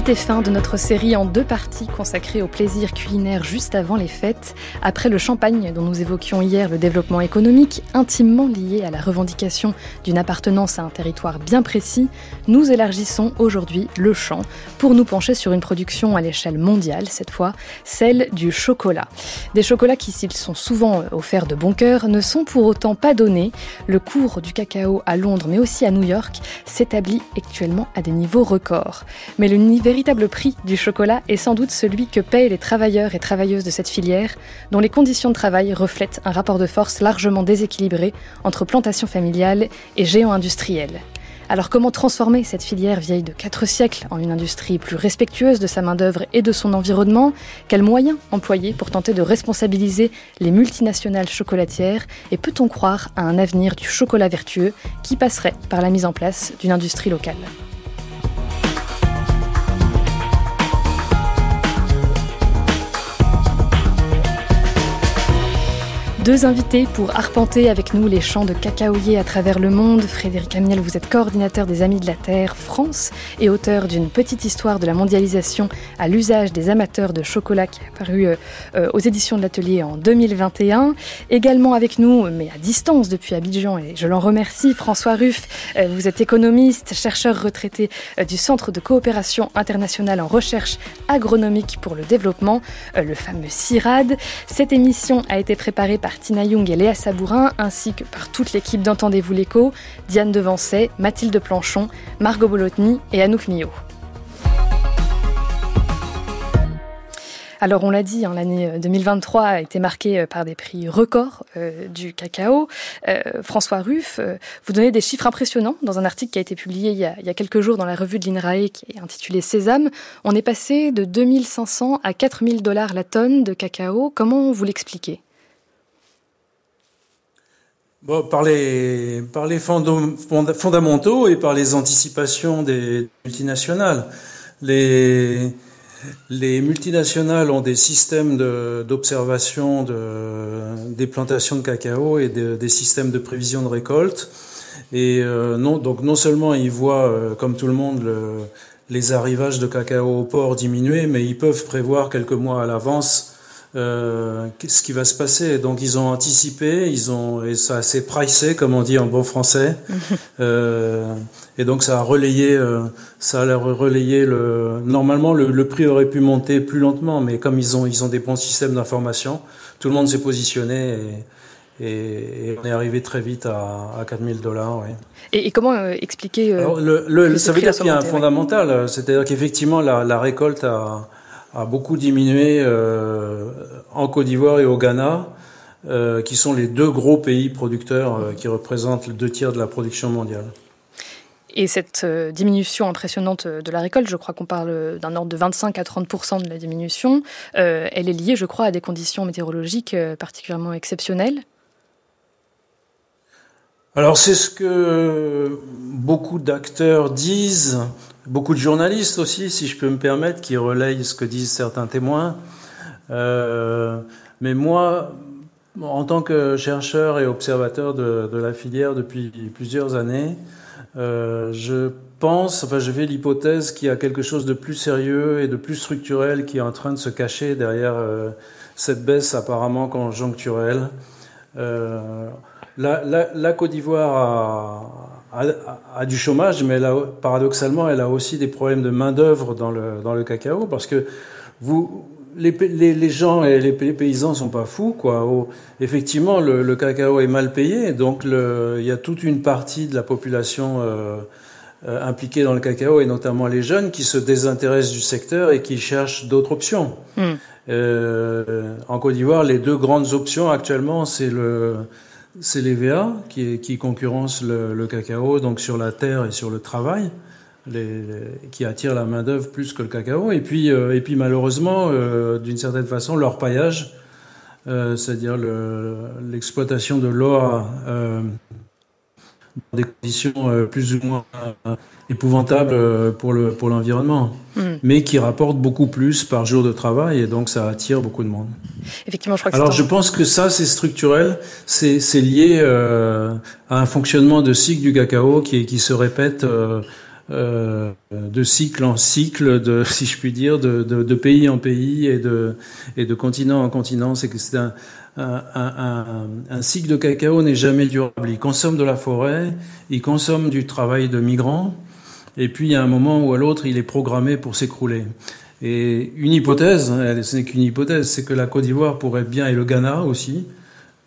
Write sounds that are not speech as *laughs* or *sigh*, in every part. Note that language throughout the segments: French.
Suite et fin de notre série en deux parties consacrée au plaisir culinaire juste avant les fêtes. Après le champagne dont nous évoquions hier le développement économique, intimement lié à la revendication d'une appartenance à un territoire bien précis, nous élargissons aujourd'hui le champ pour nous pencher sur une production à l'échelle mondiale, cette fois, celle du chocolat. Des chocolats qui, s'ils sont souvent offerts de bon cœur, ne sont pour autant pas donnés. Le cours du cacao à Londres, mais aussi à New York, s'établit actuellement à des niveaux records. Mais le véritable prix du chocolat est sans doute celui que payent les travailleurs et travailleuses de cette filière, dont les conditions de travail reflètent un rapport de force largement déséquilibré entre plantation familiale et géants industriels. Alors comment transformer cette filière vieille de 4 siècles en une industrie plus respectueuse de sa main-d'œuvre et de son environnement? Quels moyens employer pour tenter de responsabiliser les multinationales chocolatières? Et peut-on croire à un avenir du chocolat vertueux qui passerait par la mise en place d'une industrie locale? Deux invités pour arpenter avec nous les champs de cacaoyer à travers le monde. Frédéric Amiel, vous êtes coordinateur des Amis de la Terre France et auteur d'une petite histoire de la mondialisation à l'usage des amateurs de chocolat qui est paru euh, euh, aux éditions de l'Atelier en 2021. Également avec nous, mais à distance depuis Abidjan, et je l'en remercie, François Ruff. Euh, vous êtes économiste, chercheur retraité du Centre de coopération internationale en recherche agronomique pour le développement, le fameux CIRAD. Cette émission a été préparée par Tina Young et Léa Sabourin, ainsi que par toute l'équipe d'Entendez-vous l'écho, Diane Devancet, Mathilde Planchon, Margot Bolotny et Anouk Millot. Alors on l'a dit, hein, l'année 2023 a été marquée euh, par des prix records euh, du cacao. Euh, François Ruff, vous donnez des chiffres impressionnants dans un article qui a été publié il y a, quelques jours dans la revue de l'INRAE qui est intitulé Sésame. On est passé de 2500 à 4000 dollars la tonne de cacao. Comment vous l'expliquez? Par les, par les fondamentaux et par les anticipations des multinationales. Les, les multinationales ont des systèmes d'observation de, des plantations de cacao et des systèmes de prévision de récolte. Et euh, non, donc non seulement ils voient, euh, comme tout le monde, le, les arrivages de cacao au port diminuer, mais ils peuvent prévoir quelques mois à l'avance euh, ce qui va se passer? Donc ils ont anticipé, ils ont et ça s'est pricé comme on dit en bon français. *laughs* euh, et donc ça a relayé, euh, ça a relayé le. Normalement le, le, prix aurait pu monter plus lentement, mais comme ils ont ils ont des bons systèmes d'information, tout le monde s'est positionné et, et, on est arrivé très vite à, à 4000 dollars. Oui. Et, et, comment euh, expliquer euh, Alors, le, le, Ça veut dire qu'il y a un fondamental, c'est-à-dire qu'effectivement la, la récolte a a beaucoup diminué euh, en Côte d'Ivoire et au Ghana, euh, qui sont les deux gros pays producteurs euh, qui représentent les deux tiers de la production mondiale. Et cette diminution impressionnante de la récolte, je crois qu'on parle d'un ordre de 25 à 30% de la diminution, elle est liée, je crois, à des conditions météorologiques particulièrement exceptionnelles. Alors c'est ce que beaucoup d'acteurs disent beaucoup de journalistes aussi, si je peux me permettre, qui relayent ce que disent certains témoins. Euh, mais moi, en tant que chercheur et observateur de, la filière depuis plusieurs années, euh, je pense, enfin je fais l'hypothèse qu'il y a quelque chose de plus sérieux et de plus structurel qui est en train de se cacher derrière euh, cette baisse apparemment conjoncturelle. La, la, Côte d'Ivoire a, a, du chômage, mais elle a, paradoxalement, elle a aussi des problèmes de main-d'œuvre dans le, dans le cacao, parce que vous, les, les, les gens et les, paysans sont pas fous, quoi. effectivement, le, le, cacao est mal payé, donc le, il y a toute une partie de la population euh, euh, impliquée dans le cacao, et notamment les jeunes, qui se désintéressent du secteur et qui cherchent d'autres options. Hmm. Euh, en Côte d'Ivoire, les deux grandes options actuellement, c'est le c'est l'EVA qui, qui concurrence le, cacao, donc sur la terre et sur le travail, qui attire la main-d'œuvre plus que le cacao. Et puis, euh, et puis malheureusement, euh, d'une certaine façon, l'orpaillage, euh, c'est-à-dire l'exploitation de l'eau dans des conditions plus ou moins épouvantables pour l'environnement. Le, mais qui rapporte beaucoup plus par jour de travail et donc ça attire beaucoup de monde. Effectivement, je crois que Alors je pense que ça c'est structurel, c'est lié euh, à un fonctionnement de cycle du cacao qui, qui se répète euh, euh, de cycle en cycle, de, *laughs* si je puis dire, de, de, de, pays en pays et de, et de continent en continent. C'est que c'est un, un, cycle de cacao n'est jamais durable. Il consomme de la forêt, il consomme du travail de migrants, et puis a un moment ou à l'autre, il est programmé pour s'écrouler. Et une hypothèse, hein, ce n'est qu'une hypothèse, c'est que la Côte d'Ivoire pourrait bien, et le Ghana aussi,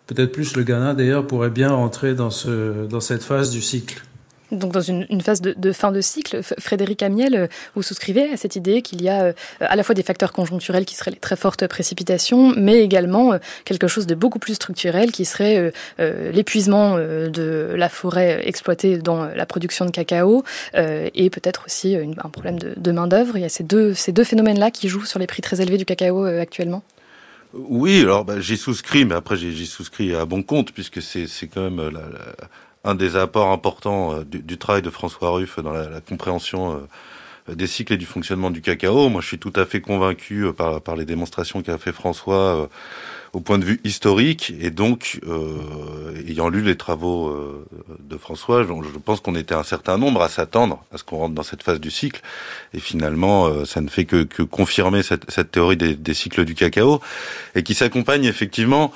peut-être plus le Ghana d'ailleurs, pourrait bien rentrer dans cette phase du cycle. Donc dans une, phase de, fin de cycle, Frédéric Amiel, euh, vous souscrivez à cette idée qu'il y a euh, à la fois des facteurs conjoncturels qui seraient les très fortes précipitations, mais également euh, quelque chose de beaucoup plus structurel qui serait l'épuisement de la forêt exploitée dans la production de cacao et peut-être aussi un problème de, main-d'œuvre. Il y a ces deux, ces deux phénomènes-là qui jouent sur les prix très élevés du cacao actuellement. Oui, alors bah, j'y souscris, mais après j'y souscris à bon compte, puisque c'est quand même la, un des apports importants euh, du, travail de François Ruff dans la, compréhension euh, des cycles et du fonctionnement du cacao. Moi, je suis tout à fait convaincu euh, par, les démonstrations qu'a fait François au point de vue historique. Et donc, ayant lu les travaux de François, je, pense qu'on était un certain nombre à s'attendre à ce qu'on rentre dans cette phase du cycle. Et finalement, ça ne fait que, confirmer cette, cette théorie des, des, cycles du cacao, et qui s'accompagne effectivement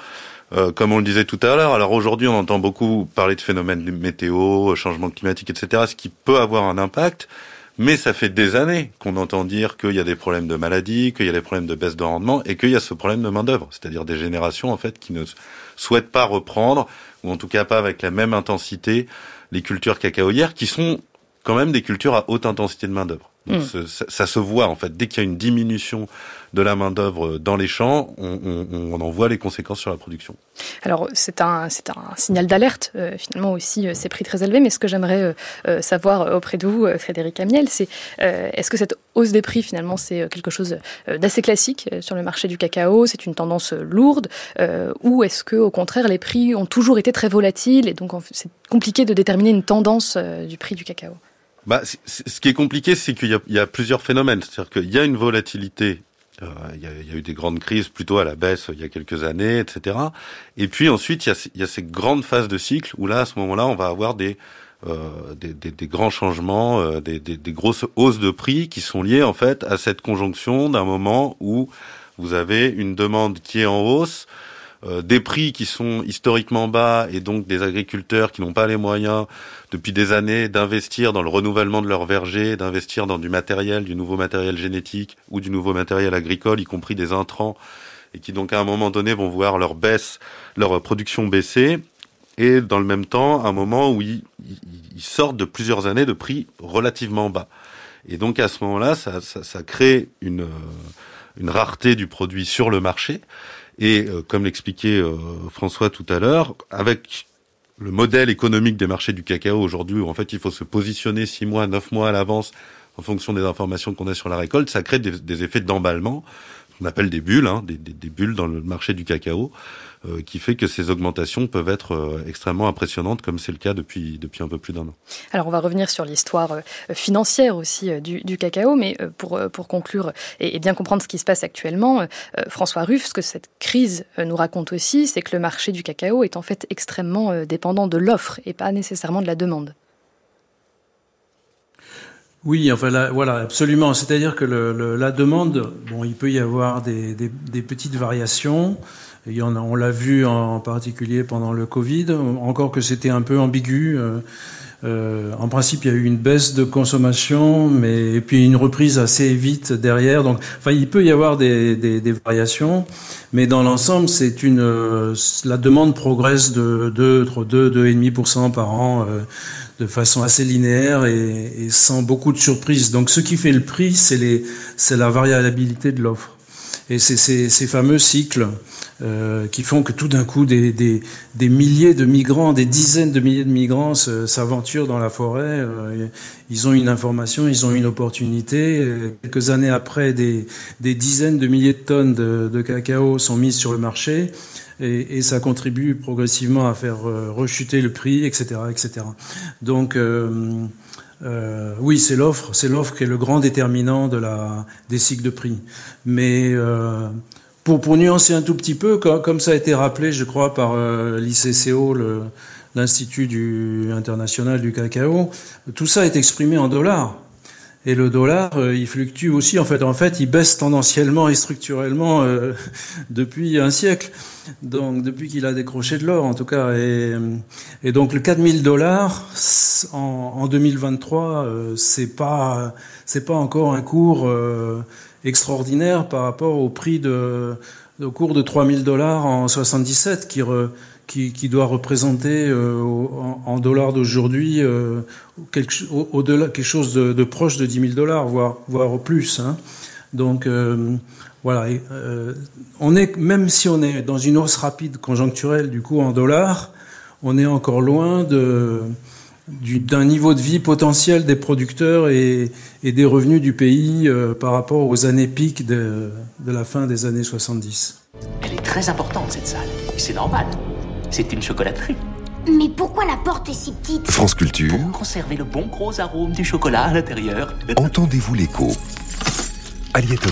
euh, comme on le disait tout à l'heure, alors aujourd'hui on entend beaucoup parler de phénomènes météo, changement climatique, etc., ce qui peut avoir un impact, mais ça fait des années qu'on entend dire qu'il y a des problèmes de maladie, qu'il y a des problèmes de baisse de rendement, et qu'il y a ce problème de main d'œuvre, c'est-à-dire des générations en fait qui ne souhaitent pas reprendre, ou en tout cas pas avec la même intensité, les cultures cacaoyères, qui sont quand même des cultures à haute intensité de main Hmm. ça, se voit en fait dès qu'il y a une diminution de la main d'œuvre dans les champs, on, en voit les conséquences sur la production. Alors c'est un c'est un signal d'alerte euh, finalement aussi euh, ces prix très élevés. Mais ce que j'aimerais euh, savoir auprès de vous, Frédéric Amiel, c'est est-ce que cette hausse des prix finalement c'est quelque chose d'assez classique sur le marché du cacao, c'est une tendance lourde, ou est-ce que au contraire les prix ont toujours été très volatiles et donc c'est compliqué de déterminer une tendance du prix du cacao? Bah, ce qui est compliqué, c'est qu'il y, a plusieurs phénomènes. C'est-à-dire qu'il y a une volatilité. Euh, il, y a, eu des grandes crises plutôt à la baisse il y a quelques années, etc. Et puis ensuite, il y a, ces grandes phases de cycle où là, à ce moment-là, on va avoir des, euh, des, grands changements, euh, des, des, grosses hausses de prix qui sont liées en fait à cette conjonction d'un moment où vous avez une demande qui est en hausse, euh, des prix qui sont historiquement bas et donc des agriculteurs qui n'ont pas les moyens depuis des années d'investir dans le renouvellement de leur verger, d'investir dans du matériel, du nouveau matériel génétique ou du nouveau matériel agricole, y compris des intrants, et qui donc à un moment donné vont voir leur baisse, leur production baisser, et dans le même temps, un moment où ils, sortent de plusieurs années de prix relativement bas. Et donc à ce moment-là, ça, ça, ça crée une, une rareté du produit sur le marché et euh, comme l'expliquait euh, François tout à l'heure, avec le modèle économique des marchés du cacao aujourd'hui, où en fait il faut se positionner six mois, neuf mois à l'avance en fonction des informations qu'on a sur la récolte, ça crée des, effets d'emballement, qu'on appelle des bulles, hein, des, bulles dans le marché du cacao. Euh, qui fait que ces augmentations peuvent être euh, extrêmement impressionnantes, comme c'est le cas depuis, depuis un peu plus d'un an. Alors on va revenir sur l'histoire euh, financière aussi du, du, cacao, mais pour, pour conclure et, bien comprendre ce qui se passe actuellement, François Ruff, ce que cette crise nous raconte aussi, c'est que le marché du cacao est en fait extrêmement dépendant de l'offre et pas nécessairement de la demande. Oui, enfin voilà, absolument. C'est-à-dire que le, la demande, bon, il peut y avoir des, des, des petites variations on l'a vu en particulier pendant le Covid, encore que c'était un peu ambigu. Euh, euh, en principe, il y a eu une baisse de consommation, mais puis une reprise assez vite derrière. Donc, il peut y avoir des, variations, mais dans l'ensemble, c'est une la demande progresse de 2, 2, 2,5% par an, euh, de façon assez linéaire et, sans beaucoup de surprises. Donc, ce qui fait le prix, c'est la variabilité de l'offre. Et c'est ces, fameux cycles euh, qui font que tout d'un coup, des, des, des, milliers de migrants, des dizaines de milliers de migrants s'aventurent dans la forêt. Euh, ils ont une information, ils ont une opportunité. Quelques années après, des, des dizaines de milliers de tonnes de, de, cacao sont mises sur le marché. Et, et, ça contribue progressivement à faire euh, rechuter le prix, etc., etc. Donc, euh, oui, c'est l'offre, c'est l'offre qui est le grand déterminant de la des cycles de prix. Mais euh, pour, nuancer un tout petit peu, comme, ça a été rappelé, je crois, par euh, l'ICCO, l'Institut international du cacao, tout ça est exprimé en dollars. Et le dollar, euh, il fluctue aussi. En fait, en fait, il baisse tendanciellement et structurellement euh, *laughs* depuis un siècle. Donc, depuis qu'il a décroché de l'or, en tout cas. Et, et donc, le 4000 dollars en, en 2023, euh, c'est pas, c'est pas encore un cours extraordinaire par rapport au prix de, au cours de 3000 dollars en 77 qui re, qui, doit représenter euh, en, dollars d'aujourd'hui euh, quelque, au, delà quelque chose de, proche de 10 000 dollars, voire, voire plus. Hein. Donc euh, voilà, on est même si on est dans une hausse rapide conjoncturelle du coup en dollars, on est encore loin d'un niveau de vie potentiel des producteurs et, et des revenus du pays par rapport aux années piques de, de la fin des années 70. Elle est très importante cette salle, c'est normal. C'est une chocolaterie. Mais pourquoi la porte est si petite France Culture. Pour conserver le bon gros arôme du chocolat à l'intérieur. Entendez-vous l'écho Aliette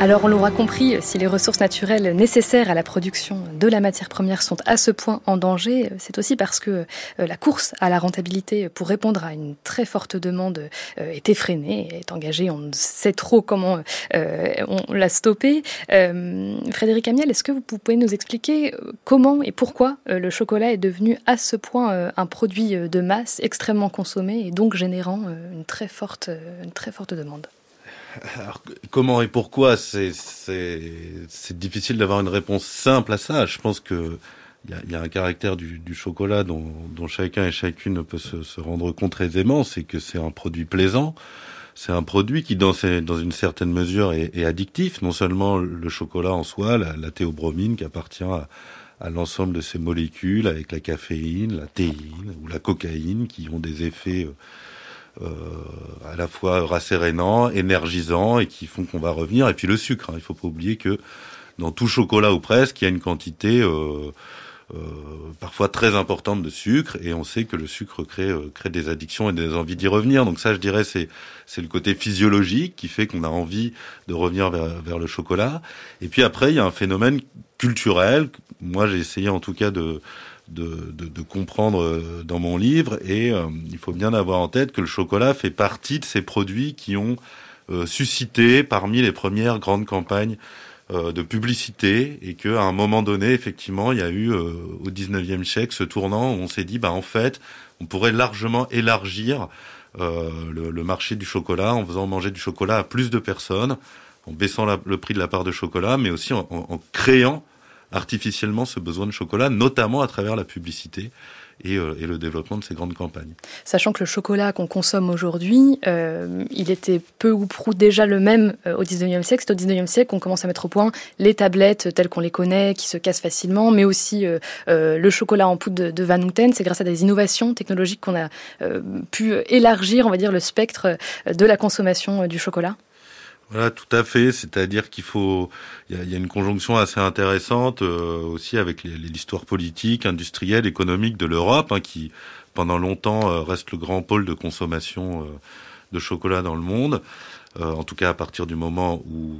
Alors on l'aura compris, si les ressources naturelles nécessaires à la production de la matière première sont à ce point en danger, c'est aussi parce que euh, la course à la rentabilité pour répondre à une très forte demande euh, est effrénée, est engagée, on ne sait trop comment euh, on l'a stoppée. Frédéric Amiel, est-ce que vous pouvez nous expliquer comment et pourquoi le chocolat est devenu à ce point un produit de masse extrêmement consommé et donc générant une très forte, une très forte demande? Alors, comment et pourquoi C'est difficile d'avoir une réponse simple à ça. Je pense que il y a, un caractère du, chocolat dont, chacun et chacune peut se, rendre compte aisément, c'est que c'est un produit plaisant. C'est un produit qui, dans, une certaine mesure, est, addictif. Non seulement le chocolat en soi, la, théobromine qui appartient à, l'ensemble de ces molécules, avec la caféine, la théine ou la cocaïne, qui ont des effets euh, à la fois rassérénant, énergisant et qui font qu'on va revenir. Et puis le sucre, hein. il faut pas oublier que dans tout chocolat ou presque, il y a une quantité euh, euh, parfois très importante de sucre et on sait que le sucre crée euh, des addictions et des envies d'y revenir. Donc ça, je dirais, c'est le côté physiologique qui fait qu'on a envie de revenir vers le chocolat. Et puis après, il y a un phénomène culturel. Moi, j'ai essayé en tout cas de de, comprendre euh, dans mon livre. Et euh, il faut bien avoir en tête que le chocolat fait partie de ces produits qui ont euh, suscité parmi les premières grandes campagnes de publicité et qu'à un moment donné, effectivement, il y a eu au 19e siècle ce tournant où on s'est dit, bah, en fait, on pourrait largement élargir le, marché du chocolat en faisant manger du chocolat à plus de personnes, en baissant le prix de la part de chocolat, mais aussi en créant artificiellement ce besoin de chocolat, notamment à travers la publicité. Et, euh, et, le développement de ces grandes campagnes. Sachant que le chocolat qu'on consomme aujourd'hui, euh, il était peu ou prou déjà le même euh, au 19e siècle. C'est au 19e siècle qu'on commence à mettre au point les tablettes telles qu'on les connaît, qui se cassent facilement, mais aussi le chocolat en poudre de, de Van Houten. C'est grâce à des innovations technologiques qu'on a pu élargir, on va dire, le spectre de la consommation du chocolat. Voilà, tout à fait. C'est-à-dire qu'il faut, il y a, une conjonction assez intéressante euh, aussi avec l'histoire politique, industrielle, économique de l'Europe, hein, qui pendant longtemps euh, reste le grand pôle de consommation euh, de chocolat dans le monde. Euh, en tout cas, à partir du moment où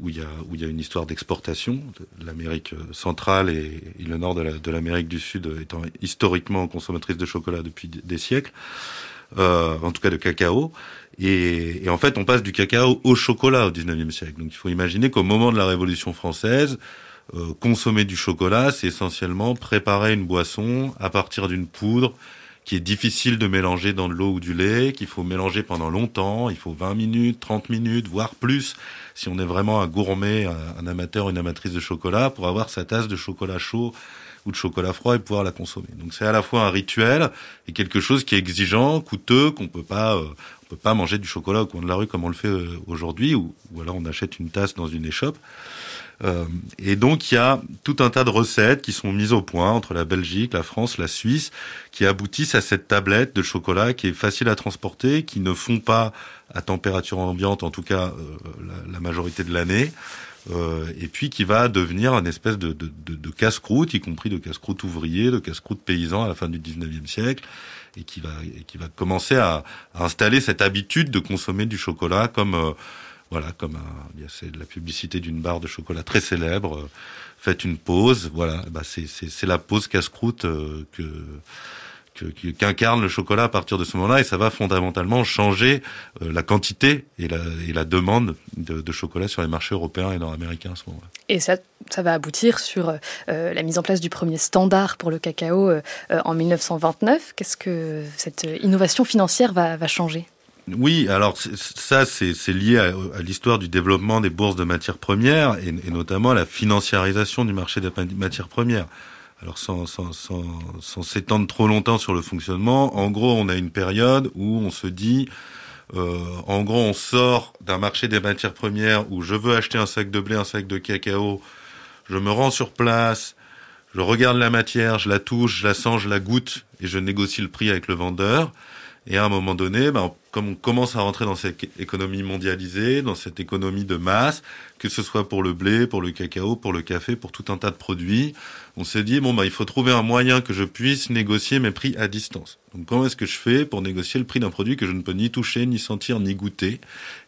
où il y a où il y a une histoire d'exportation, l'Amérique centrale et, et, le nord de l'Amérique du Sud étant historiquement consommatrice de chocolat depuis des siècles. Euh, en tout cas de cacao. Et, et, en fait, on passe du cacao au chocolat au 19e siècle. Donc il faut imaginer qu'au moment de la Révolution française, euh, consommer du chocolat, c'est essentiellement préparer une boisson à partir d'une poudre qui est difficile de mélanger dans de l'eau ou du lait, qu'il faut mélanger pendant longtemps, il faut 20 minutes, 30 minutes, voire plus, si on est vraiment un gourmet, un amateur, une amatrice de chocolat, pour avoir sa tasse de chocolat chaud ou de chocolat froid et pouvoir la consommer. Donc c'est à la fois un rituel et quelque chose qui est exigeant, coûteux, qu'on peut pas, euh, peut pas manger du chocolat au coin de la rue comme on le fait aujourd'hui, ou, ou alors on achète une tasse dans une échoppe. Euh, et donc il y a tout un tas de recettes qui sont mises au point entre la Belgique, la France, la Suisse, qui aboutissent à cette tablette de chocolat qui est facile à transporter, qui ne fond pas à température ambiante, en tout cas euh, la, majorité de l'année. Euh, et puis qui va devenir une espèce de, de, de, de casse-croûte, y compris de casse-croûte ouvrier, de casse-croûte paysan à la fin du 19e siècle, et qui va, et qui va commencer à, à, installer cette habitude de consommer du chocolat comme euh, voilà, comme c'est la publicité d'une barre de chocolat très célèbre. Euh, faites une pause, voilà, bah c'est la pause casse-croûte euh, que qu'incarne le chocolat à partir de ce moment-là et ça va fondamentalement changer euh, la quantité et la, et la demande de, de, chocolat sur les marchés européens et nord-américains à ce moment-là. Et ça, ça va aboutir sur euh, la mise en place du premier standard pour le cacao euh, en 1929. Qu'est-ce que cette innovation financière va, va changer? Oui, alors ça, c'est lié à, l'histoire du développement des bourses de matières premières et, et, notamment à la financiarisation du marché des matières premières. Alors sans s'étendre trop longtemps sur le fonctionnement, en gros, on a une période où on se dit, euh, en gros, on sort d'un marché des matières premières où je veux acheter un sac de blé, un sac de cacao, je me rends sur place, je regarde la matière, je la touche, je la sens, je la goûte et je négocie le prix avec le vendeur. Et à un moment donné, ben, comme on commence à rentrer dans cette économie mondialisée, dans cette économie de masse, que ce soit pour le blé, pour le cacao, pour le café, pour tout un tas de produits, on s'est dit bon ben il faut trouver un moyen que je puisse négocier mes prix à distance. Donc comment est-ce que je fais pour négocier le prix d'un produit que je ne peux ni toucher, ni sentir, ni goûter?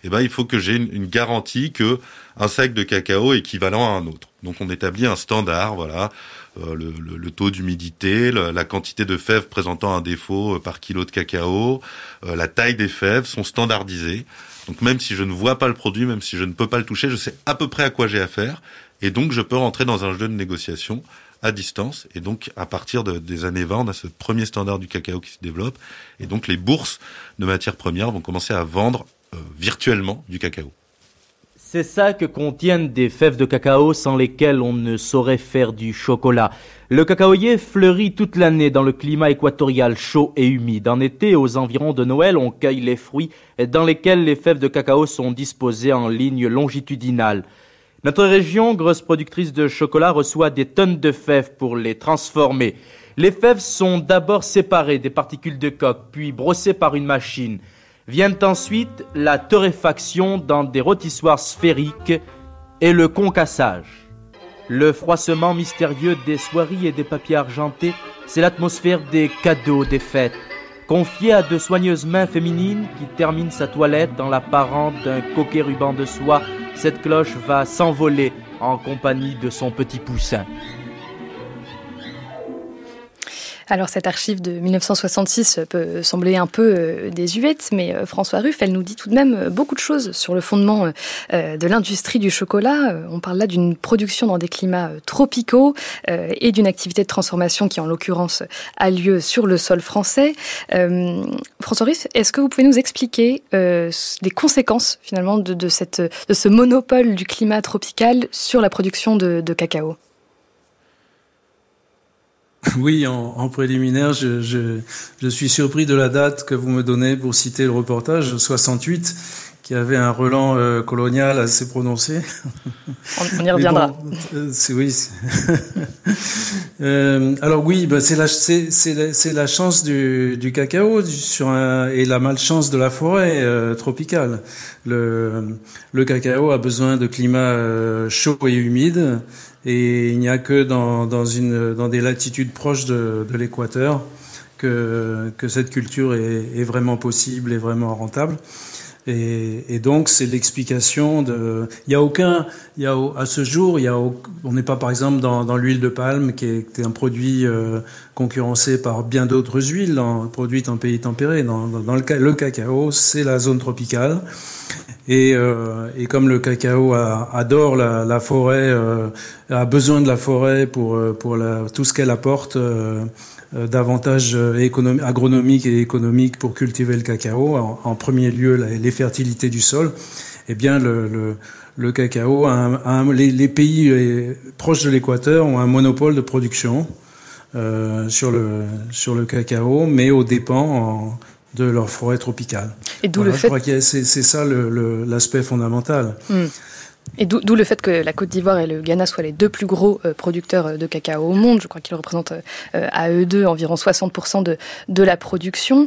Eh ben il faut que j'ai une, une, garantie que un sac de cacao est équivalent à un autre. Donc on établit un standard, voilà. Euh, le, le, le, taux d'humidité, la quantité de fèves présentant un défaut euh, par kilo de cacao, euh, la taille des fèves sont standardisées. Donc même si je ne vois pas le produit, même si je ne peux pas le toucher, je sais à peu près à quoi j'ai affaire. Et donc je peux rentrer dans un jeu de négociation à distance. Et donc à partir de, des années 20, on a ce premier standard du cacao qui se développe. Et donc les bourses de matières premières vont commencer à vendre euh, virtuellement du cacao. Ça que contiennent des fèves de cacao sans lesquelles on ne saurait faire du chocolat. Le cacaoyer fleurit toute l'année dans le climat équatorial chaud et humide. En été, aux environs de Noël, on cueille les fruits dans lesquels les fèves de cacao sont disposées en ligne longitudinale. Notre région, grosse productrice de chocolat, reçoit des tonnes de fèves pour les transformer. Les fèves sont d'abord séparées des particules de coque, puis brossées par une machine. Viennent ensuite la torréfaction dans des rôtissoirs sphériques et le concassage. Le froissement mystérieux des soieries et des papiers argentés, c'est l'atmosphère des cadeaux des fêtes, confiée à de soigneuses mains féminines qui terminent sa toilette dans l'apparent d'un coquet ruban de soie. Cette cloche va s'envoler en compagnie de son petit poussin. Alors cette archive de 1966 peut sembler un peu euh, désuète, mais euh, François Ruff, elle nous dit tout de même euh, beaucoup de choses sur le fondement de l'industrie du chocolat. On parle là d'une production dans des climats tropicaux et d'une activité de transformation qui en l'occurrence a lieu sur le sol français. François Ruff, est-ce que vous pouvez nous expliquer les conséquences finalement de, ce monopole du climat tropical sur la production de cacao? *laughs* Oui, en, en préliminaire, je, je, je, suis surpris de la date que vous me donnez pour citer le reportage, 68, qui avait un relan euh, colonial assez prononcé. On, on y *laughs* reviendra. Bon, euh, oui. *laughs* euh, alors oui, bah, c'est la, la, la, chance du, du cacao du, sur un, et la malchance de la forêt tropicale. Le, le cacao a besoin de climats euh, chauds et humides et il n'y a que dans, dans, une, dans des latitudes proches de, de l'équateur que, que cette culture est, est, vraiment possible et vraiment rentable. Et, et donc c'est l'explication de. Il y a aucun, il y a à ce jour, il y a on n'est pas par exemple dans, dans l'huile de palme qui est, un produit euh, concurrencé par bien d'autres huiles dans, produites en pays tempérés. Dans, dans, le, le cacao, c'est la zone tropicale. Et, euh, et, comme le cacao a, adore la, la forêt, euh, a besoin de la forêt pour, euh, pour la, tout ce qu'elle apporte euh, euh d'avantages agronomiques et économiques pour cultiver le cacao, en, premier lieu les fertilités du sol, eh bien le, le, le cacao, un, les, pays proches de l'équateur ont un monopole de production sur, le, sur le cacao, mais aux dépens en, de leur forêt tropicale. Et d'où le fait. Je crois que c'est ça l'aspect fondamental. Hmm. Et d'où le fait que la Côte d'Ivoire et le Ghana soient les deux plus gros euh, producteurs euh, de cacao au monde. Je crois qu'ils représentent euh, à eux deux environ 60% de, de la production.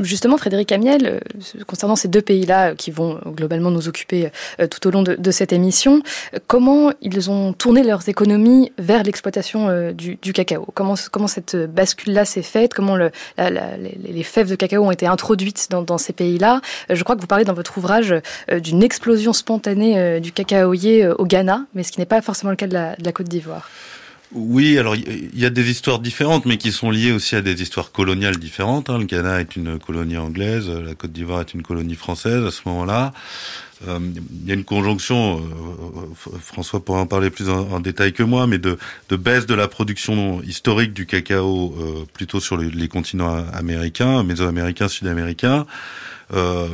justement, Frédéric Amiel, concernant ces deux pays-là qui vont globalement nous occuper tout au long de, cette émission, comment ils ont tourné leurs économies vers l'exploitation du, cacao? Comment, comment cette bascule-là s'est faite? Comment le, les, fèves de cacao ont été introduites dans, dans ces pays-là? Je crois que vous parlez dans votre ouvrage d'une explosion spontanée euh, du cacaoyer euh, au Ghana, mais ce qui n'est pas forcément le cas de la, Côte d'Ivoire. Oui, alors il y a des histoires différentes, mais qui sont liées aussi à des histoires coloniales différentes. Hein. Le Ghana est une colonie anglaise, la Côte d'Ivoire est une colonie française à ce moment-là. Euh, il y a une conjonction, François pourra en parler plus en, détail que moi, mais de, baisse de la production historique du cacao plutôt sur les continents américains, mésoaméricains, sud-américains. Euh,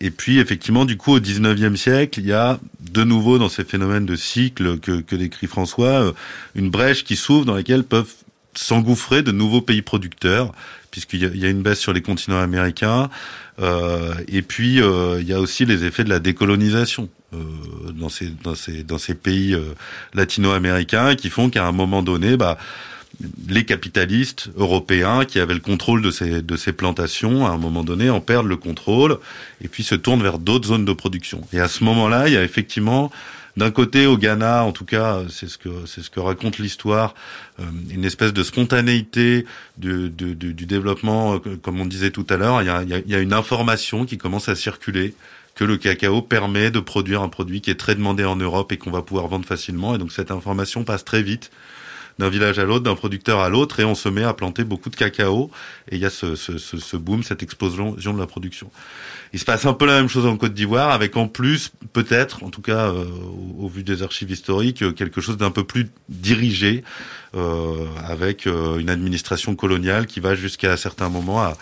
et puis effectivement, du coup, au 19e siècle, il y a de nouveau dans ces phénomènes de cycle que, que décrit François, euh, une brèche qui s'ouvre dans laquelle peuvent s'engouffrer de nouveaux pays producteurs, puisqu'il y, a une baisse sur les continents américains. Euh, et puis, euh, il y a aussi les effets de la décolonisation euh, dans, ces, dans, ces, dans ces pays latino-américains qui font qu'à un moment donné, bah, les capitalistes européens qui avaient le contrôle de ces, de ces plantations, à un moment donné, en perdent le contrôle et puis se tournent vers d'autres zones de production. Et à ce moment-là, il y a effectivement, d'un côté au Ghana, en tout cas, c'est ce que c'est ce que raconte l'histoire, euh, une espèce de spontanéité du, du, du, développement, euh, comme on disait tout à l'heure. Il y a, il y a une information qui commence à circuler que le cacao permet de produire un produit qui est très demandé en Europe et qu'on va pouvoir vendre facilement. Et donc cette information passe très vite d'un village à l'autre, d'un producteur à l'autre, et on se met à planter beaucoup de cacao. Et il y a ce, ce, ce, boom, cette explosion de la production. Il se passe un peu la même chose en Côte d'Ivoire, avec en plus, peut-être, en tout cas euh, au, vu des archives historiques, euh, quelque chose d'un peu plus dirigé, euh, avec euh, une administration coloniale qui va jusqu'à certains moments à,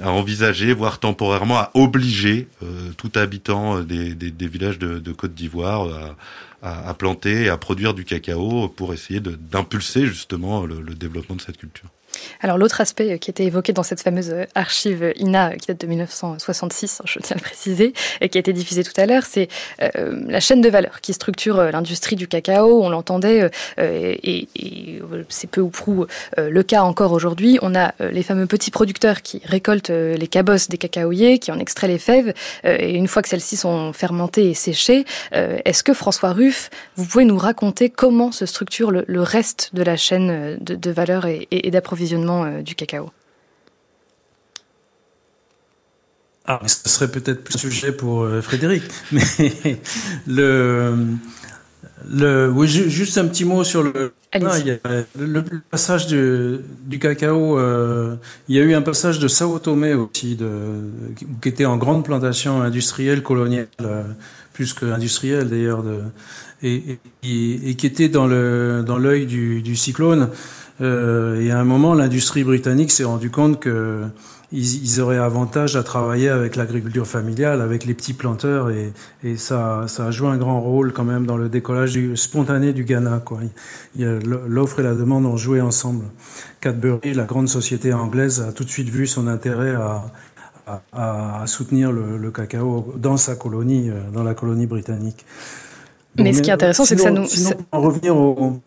à envisager, voire temporairement à obliger tout habitant des, des, des villages de, de Côte d'Ivoire à à, planter à produire du cacao pour essayer d'impulser justement le, développement de cette culture. Alors l'autre aspect qui était évoqué dans cette fameuse archive INA qui date de 1966, je tiens à le préciser, et qui a été diffusée tout à l'heure, c'est euh, la chaîne de valeur qui structure euh, l'industrie du cacao. On l'entendait, euh, et, c'est peu ou prou le cas encore aujourd'hui. On a les fameux petits producteurs qui récoltent les cabosses des cacaoyers, qui en extraient les fèves, et une fois que celles-ci sont fermentées et séchées, est-ce que François Ruff, vous pouvez nous raconter comment se structure le, reste de la chaîne de, valeur et d'approvisionnement? Euh, du cacao ah, ce serait peut-être plus sujet pour euh, Frédéric, *laughs* mais le, le, oui, juste un petit mot sur le, le, passage du, du cacao. Euh, il y a eu un passage de Sao Tomé aussi, de, qui était en grande plantation industrielle coloniale, plus que industrielle d'ailleurs, et, et, et, qui était dans le dans l'œil du, du cyclone. Euh, et à un moment, l'industrie britannique s'est rendu compte que ils, auraient avantage à travailler avec l'agriculture familiale, avec les petits planteurs, et, et, ça, ça a joué un grand rôle quand même dans le décollage du, spontané du Ghana. L'offre et la demande ont joué ensemble. Cadbury, la grande société anglaise, a tout de suite vu son intérêt à, à, à soutenir le, le, cacao dans sa colonie, euh, dans la colonie britannique. mais ce qui est intéressant, c'est que ça nous... Sinon, en revenir au,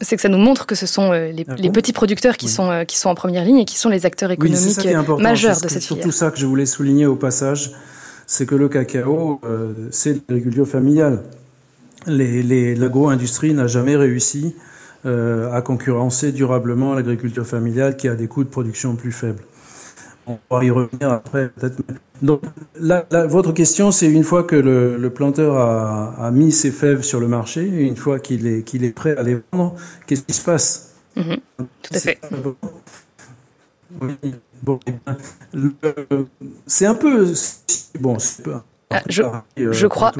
c'est que ça nous montre que ce sont euh, les, les petits producteurs qui, sont, euh, qui sont en première ligne et qui sont les acteurs économiques oui, majeurs de cette filière. C'est surtout ça que je voulais souligner au passage, c'est que le cacao, euh, c'est l'agriculture familiale. L'agro-industrie n'a jamais réussi euh, à concurrencer durablement l'agriculture familiale qui a des coûts de production plus faibles. On va y revenir après peut-être. Donc, votre question, c'est une fois que le, planteur a, mis ses fèves sur le marché, une fois qu'il est, qu'il est prêt à les vendre, qu'est-ce qui se passe? Mm-hmm. Tout à fait. c'est un peu bon. Ah, je, euh, je crois.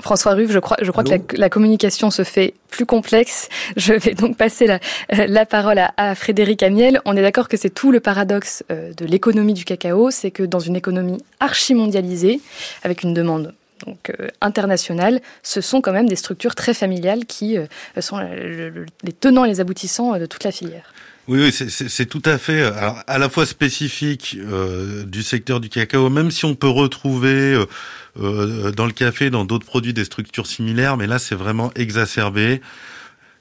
François Ruff, je crois, je crois que la, communication se fait plus complexe. *laughs* Je vais donc passer la, euh, la parole à, Frédéric Amiel. On est d'accord que c'est tout le paradoxe euh, de l'économie du cacao, c'est que dans une économie archi-mondialisée, avec une demande donc euh, internationale, ce sont quand même des structures très familiales qui sont les tenants et les aboutissants de toute la filière. Oui, oui c'est tout à fait alors, à la fois spécifique euh, du secteur du cacao, même si on peut retrouver euh, dans le café, dans d'autres produits, des structures similaires, mais là c'est vraiment exacerbé.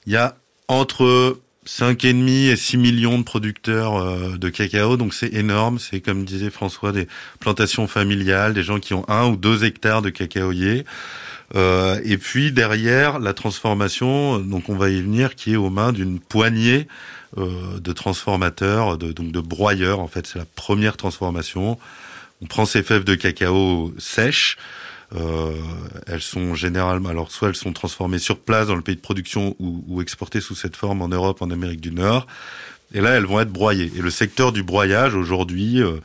Il y a entre 5,5 et 6 millions de producteurs euh, de cacao, donc c'est énorme. C'est comme disait François, des plantations familiales, des gens qui ont un ou deux hectares de cacaoyers. Euh, et puis derrière, la transformation, donc on va y venir, qui est aux mains d'une poignée euh, de transformateurs, de, donc de broyeurs. En fait, c'est la première transformation. On prend ces fèves de cacao sèches. Euh, elles sont généralement, alors soit elles sont transformées sur place dans le pays de production ou, exportées sous cette forme en Europe, en Amérique du Nord. Et là, elles vont être broyées. Et le secteur du broyage aujourd'hui, euh,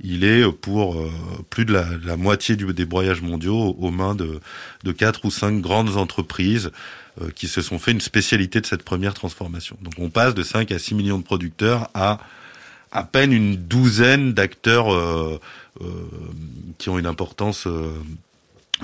il est pour euh, plus de la, moitié du, des broyages mondiaux aux mains de, de quatre ou cinq grandes entreprises qui se sont fait une spécialité de cette première transformation. Donc on passe de 5 à 6 millions de producteurs à à peine une douzaine d'acteurs qui ont une importance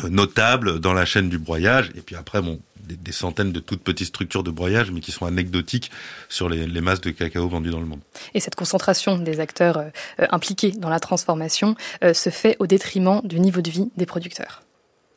notable dans la chaîne du broyage. Et puis après, bon, des, centaines de toutes petites structures de broyage, mais qui sont anecdotiques sur les, masses de cacao vendues dans le monde. Et cette concentration des acteurs euh, impliqués dans la transformation euh, se fait au détriment du niveau de vie des producteurs.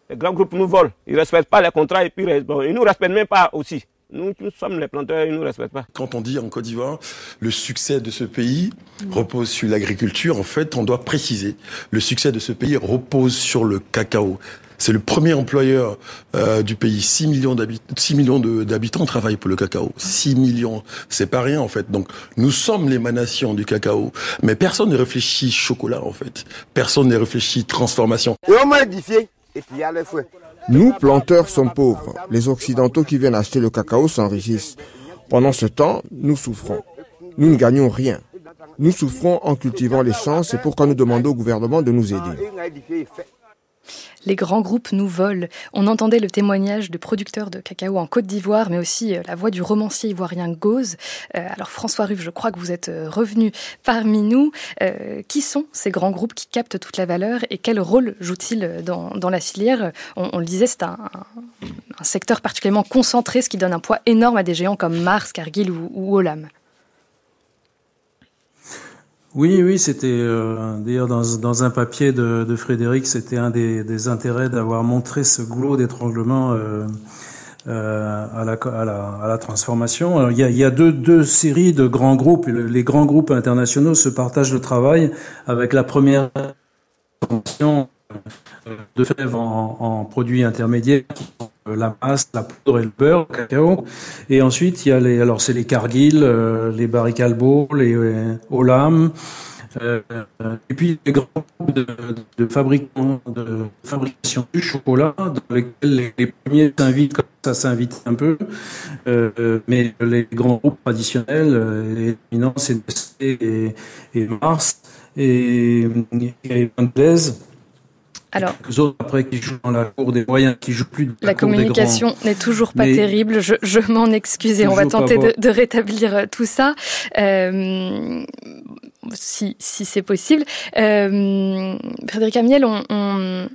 Les grands groupes nous volent, ils ne respectent pas les contrats et puis ils ne nous respectent même pas aussi. Nous, nous sommes les planteurs, ils ne nous respectent pas. Quand on dit en Côte d'Ivoire, le succès de ce pays repose sur l'agriculture, en fait, on doit préciser. Le succès de ce pays repose sur le cacao. C'est le premier employeur euh, du pays. 6 millions d'habitants, 6 millions d'habitants travaillent pour le cacao. 6 millions, c'est pas rien en fait. Donc nous sommes l'émanation du cacao, mais personne ne réfléchit chocolat en fait. Personne ne réfléchit transformation. Nous, planteurs, sommes pauvres. Les Occidentaux qui viennent acheter le cacao s'enrichissent. Pendant ce temps, nous souffrons. Nous ne gagnons rien. Nous souffrons en cultivant les champs, c'est pourquoi nous demandons au gouvernement de nous aider. Les grands groupes nous volent. On entendait le témoignage de producteurs de cacao en Côte d'Ivoire, mais aussi euh, la voix du romancier ivoirien Gauze. Euh, alors François Ruff, je crois que vous êtes euh, revenu parmi nous. qui sont ces grands groupes qui captent toute la valeur et quel rôle jouent-ils dans, la filière? On, le disait, c'est un, secteur particulièrement concentré, ce qui donne un poids énorme à des géants comme Mars, Cargill ou, ou Olam. Oui, oui, c'était euh, d'ailleurs dans, un papier de, Frédéric, c'était un des, intérêts d'avoir montré ce goulot d'étranglement euh, euh, à, la, transformation. Il, y a, deux, séries de grands groupes. Les grands groupes internationaux se partagent le travail avec la première de fèves en, en produits intermédiaires la masse, la poudre et le beurre, le cacao. Et ensuite, il y a les, alors c'est les Cargill, euh, les Barry Callebaut, les euh, Olam, euh, et puis les grands groupes de, de, de fabrication du chocolat, dans lesquels les, premiers s'invitent, comme ça s'invite un peu, euh, mais les grands groupes traditionnels, les dominants, c'est et, et, Mars et, et, et alors, autres après qui jouent dans la cour des moyens, qui jouent plus. la, communication n'est toujours pas terrible. Je, je m'en excuse et on va tenter de, de, rétablir euh, tout ça. Euh, si, si c'est possible. Euh, Frédéric Amiel, on, on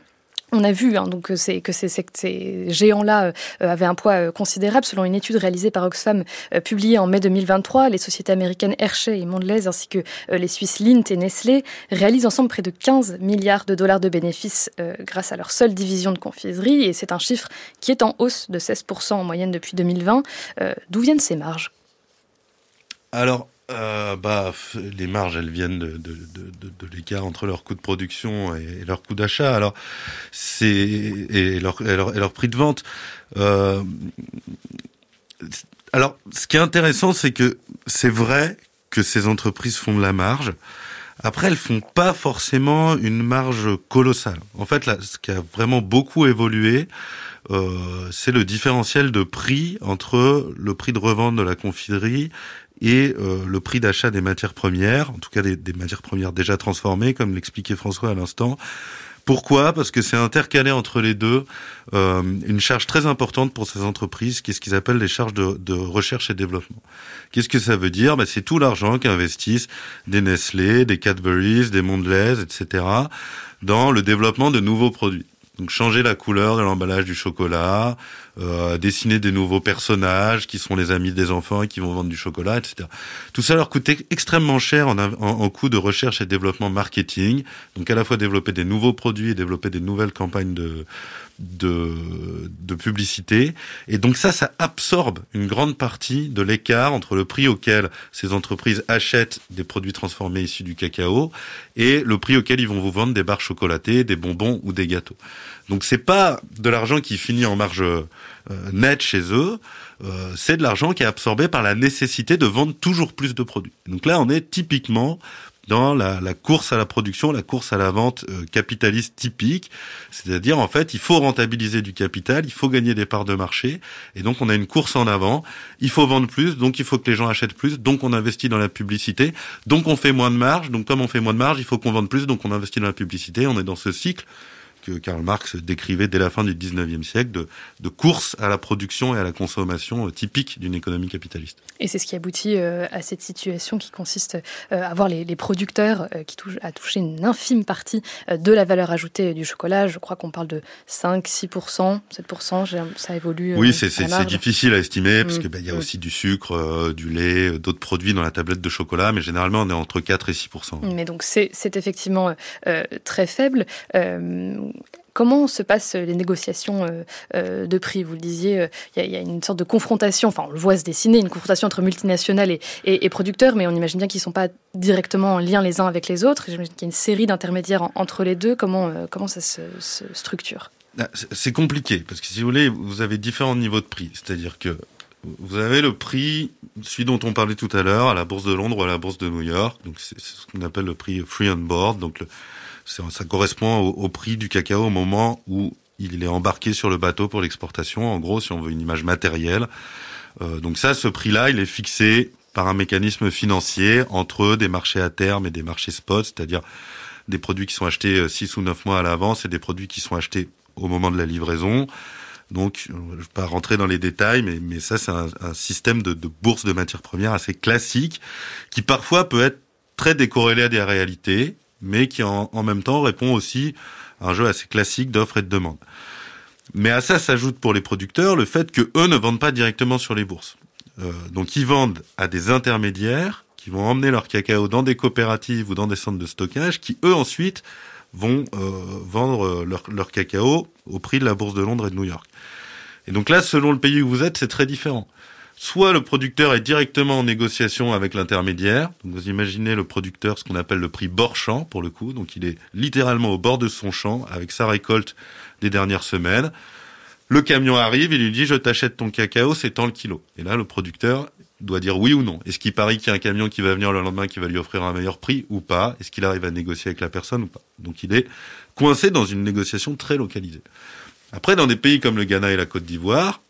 on a vu hein, donc que, ces, que ces, géants-là euh, avaient un poids euh, considérable. Selon une étude réalisée par Oxfam euh, publiée en mai 2023, les sociétés américaines Hershey et Mondelez ainsi que les Suisses Lindt et Nestlé réalisent ensemble près de 15 milliards de dollars de bénéfices grâce à leur seule division de confiserie. Et c'est un chiffre qui est en hausse de 16% en moyenne depuis 2020. D'où viennent ces marges? Euh, bah, les marges, elles viennent de, de, de, l'écart entre leur coût de production et, leur coût d'achat. Alors, c'est et leur, et prix de vente. Euh, alors, ce qui est intéressant, c'est que c'est vrai que ces entreprises font de la marge. Après, elles font pas forcément une marge colossale. En fait, là, ce qui a vraiment beaucoup évolué, euh, c'est le différentiel de prix entre le prix de revente de la confiserie et euh, le prix d'achat des matières premières, en tout cas des, matières premières déjà transformées, comme l'expliquait François à l'instant. Pourquoi? Parce que c'est intercalé entre les deux euh, une charge très importante pour ces entreprises, qui est ce qu'ils appellent les charges de, de recherche et développement. Qu'est-ce que ça veut dire? Ben, C'est tout l'argent qu'investissent des Nestlé, des Cadbury's, des Mondelez, etc., dans le développement de nouveaux produits. Donc changer la couleur de l'emballage du chocolat, euh, dessiner des nouveaux personnages qui sont les amis des enfants et qui vont vendre du chocolat, etc. Tout ça leur coûtait extrêmement cher en, en, en coût de recherche et développement marketing. Donc à la fois développer des nouveaux produits et développer des nouvelles campagnes de, de, de publicité. Et donc ça, ça absorbe une grande partie de l'écart entre le prix auquel ces entreprises achètent des produits transformés issus du cacao et le prix auquel ils vont vous vendre des barres chocolatées, des bonbons ou des gâteaux. Donc c'est pas de l'argent qui finit en marge euh, nette chez eux, euh, c'est de l'argent qui est absorbé par la nécessité de vendre toujours plus de produits. Donc là, on est typiquement dans la, la, course à la production, la course à la vente euh, capitaliste typique. C'est-à-dire, en fait, il faut rentabiliser du capital, il faut gagner des parts de marché. Et donc, on a une course en avant. Il faut vendre plus, donc il faut que les gens achètent plus. Donc, on investit dans la publicité. Donc, on fait moins de marge. Donc, comme on fait moins de marge, il faut qu'on vende plus. Donc, on investit dans la publicité. On est dans ce cycle que Karl Marx décrivait dès la fin du 19e siècle, de, de course à la production et à la consommation euh, typique d'une économie capitaliste. Et c'est ce qui aboutit euh, à cette situation qui consiste euh, à voir les, les producteurs qui touchent, à toucher une infime partie de la valeur ajoutée du chocolat. Je crois qu'on parle de 5, 6%, 7%, ça évolue. Oui, c'est difficile à estimer, parce mmh. qu'il ben, y a mmh. aussi du sucre, du lait, d'autres produits dans la tablette de chocolat, mais généralement on est entre 4 et 6%. Mais donc c'est effectivement très faible. Comment se passent les négociations euh, euh, de prix? Vous le disiez, il y, a une sorte de confrontation, enfin on le voit se dessiner, une confrontation entre multinationales et, producteurs, mais on imagine bien qu'ils ne sont pas directement en lien les uns avec les autres. J'imagine qu'il y a une série d'intermédiaires entre les deux. Comment, euh, ça se, structure? Ah, C'est compliqué, parce que si vous voulez, vous avez différents niveaux de prix. C'est-à-dire que vous avez le prix, celui dont on parlait tout à l'heure, à la bourse de Londres ou à la bourse de New York. Donc c'est ce qu'on appelle le prix free on board. Ça correspond au, prix du cacao au moment où il est embarqué sur le bateau pour l'exportation. En gros, si on veut une image matérielle. Euh, donc ça, ce prix-là, il est fixé par un mécanisme financier entre des marchés à terme et des marchés spot, c'est-à-dire des produits qui sont achetés 6 euh, ou 9 mois à l'avance et des produits qui sont achetés au moment de la livraison. Donc, je ne vais pas rentrer dans les détails, mais, ça, c'est un, système de bourse de matières premières assez classique, qui parfois peut être très décorrélé à des réalités, mais qui en, même temps répond aussi à un jeu assez classique d'offres et de demande. Mais à ça s'ajoute pour les producteurs le fait que eux ne vendent pas directement sur les bourses. Euh, donc ils vendent à des intermédiaires qui vont emmener leur cacao dans des coopératives ou dans des centres de stockage, qui eux ensuite vont euh, vendre leur, leur cacao au prix de la bourse de Londres et de New York. Et donc là, selon le pays où vous êtes, c'est très différent. Soit le producteur est directement en négociation avec l'intermédiaire. vous imaginez le producteur, ce qu'on appelle le prix bord champ pour le coup. Donc il est littéralement au bord de son champ avec sa récolte des dernières semaines. Le camion arrive, il lui dit je t'achète ton cacao, c'est tant le kilo. Et là le producteur doit dire oui ou non. Est-ce qu'il parie qu'il y a un camion qui va venir le lendemain qui va lui offrir un meilleur prix ou pas? Est-ce qu'il arrive à négocier avec la personne ou pas? Donc il est coincé dans une négociation très localisée. Après, dans des pays comme le Ghana et la Côte d'Ivoire,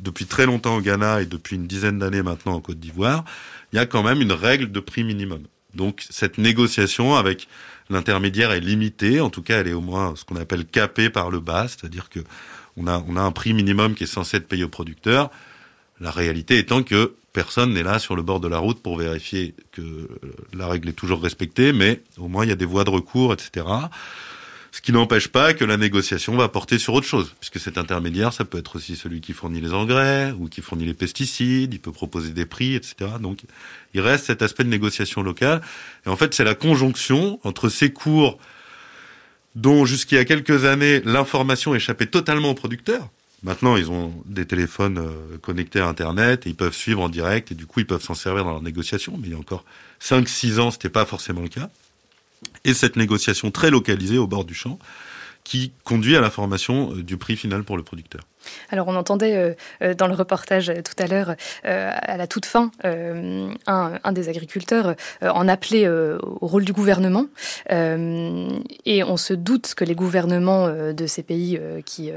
depuis très longtemps au Ghana et depuis une dizaine d'années maintenant en Côte d'Ivoire, il y a quand même une règle de prix minimum. Donc cette négociation avec l'intermédiaire est limitée, en tout cas elle est au moins ce qu'on appelle capée par le bas, c'est-à-dire que on a, on a un prix minimum qui est censé être payé au producteur. La réalité étant que personne n'est là sur le bord de la route pour vérifier que la règle est toujours respectée, mais au moins il y a des voies de recours, etc. Ce qui n'empêche pas que la négociation va porter sur autre chose, puisque cet intermédiaire, ça peut être aussi celui qui fournit les engrais ou qui fournit les pesticides, il peut proposer des prix, etc. Donc, il reste cet aspect de négociation locale. Et en fait, c'est la conjonction entre ces cours dont jusqu'il y a quelques années, l'information échappait totalement aux producteurs. Maintenant, ils ont des téléphones euh, connectés à Internet et ils peuvent suivre en direct et du coup, ils peuvent s'en servir dans leur négociation. Mais il y a encore 5-6 ans, c'était pas forcément le cas et cette négociation très localisée au bord du champ qui conduit à la formation euh, du prix final pour le producteur. Alors on entendait euh, euh, dans le reportage tout à l'heure, à la toute fin, un, des agriculteurs en appeler au rôle du gouvernement. et on se doute que les gouvernements de ces pays qui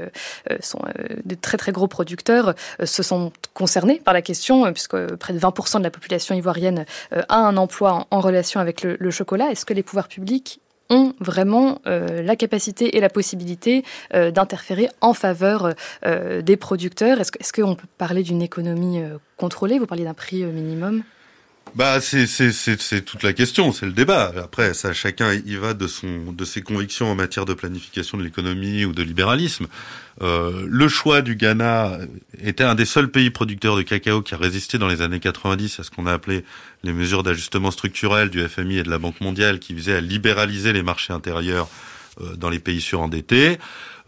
sont de très très gros producteurs se sont concernés par la question, puisque près de 20% de la population ivoirienne a un emploi en, relation avec le chocolat. Est-ce que les pouvoirs publics ont vraiment euh, la capacité et la possibilité euh, d'interférer en faveur euh, des producteurs. Est-ce qu'on peut parler d'une économie contrôlée? Vous parliez d'un prix minimum? Bah c'est toute la question, c'est le débat. Après ça chacun y va de son de ses convictions en matière de planification de l'économie ou de libéralisme. Euh, le choix du Ghana était un des seuls pays producteurs de cacao qui a résisté dans les années 90 à ce qu'on a appelé les mesures d'ajustement structurel du FMI et de la Banque mondiale qui visaient à libéraliser les marchés intérieurs euh, dans les pays surendettés.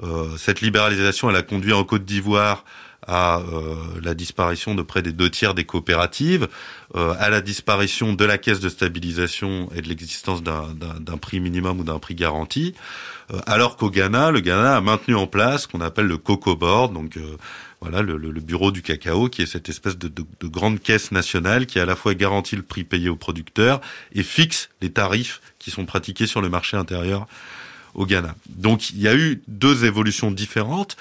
Euh, cette libéralisation, elle a conduit en Côte d'Ivoire à euh, la disparition de près des deux tiers des coopératives, euh, à la disparition de la caisse de stabilisation et de l'existence d'un prix minimum ou d'un prix garanti, euh, alors qu'au Ghana, le Ghana a maintenu en place ce qu'on appelle le Coco Board, donc voilà le, le, bureau du cacao, qui est cette espèce de, de, de, grande caisse nationale qui à la fois garantit le prix payé aux producteurs et fixe les tarifs qui sont pratiqués sur le marché intérieur au Ghana. Donc il y a eu deux évolutions différentes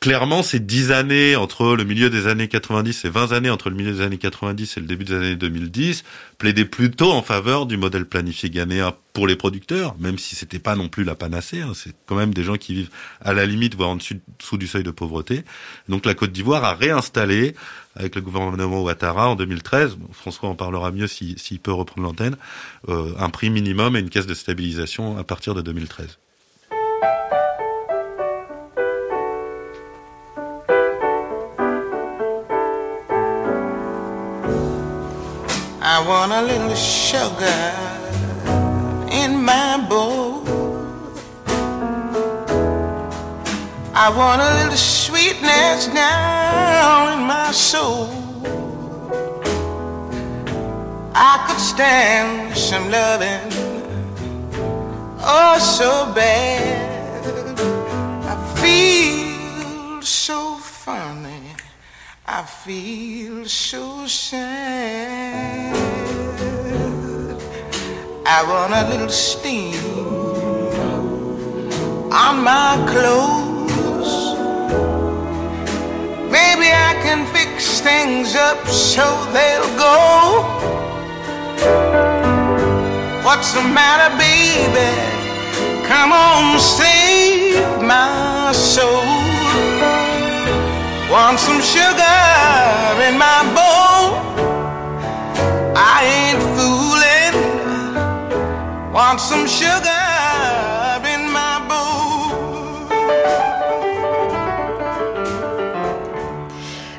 clairement, ces dix années entre le milieu des années 90 et 20 années entre le milieu des années 90 et le début des années 2010 plaidaient plutôt en faveur du modèle planifié ghanéen pour les producteurs, même si c'était pas non plus la panacée. Hein. c'est quand même des gens qui vivent à la limite, voire en dessous, du seuil de pauvreté. Donc la Côte d'Ivoire a réinstallé, avec le gouvernement Ouattara en 2013, François en parlera mieux s'il peut reprendre l'antenne, euh, un prix minimum et une caisse de stabilisation à partir de 2013. Want a little sugar in my bowl. I want a little sweetness down in my soul. I could stand some loving, oh so bad. I feel so funny. I feel so sad. I want a little steam on my clothes. Maybe I can fix things up so they'll go. What's the matter, baby? Come on, save my soul. Want some sugar in my bowl? Want some sugar in my bowl?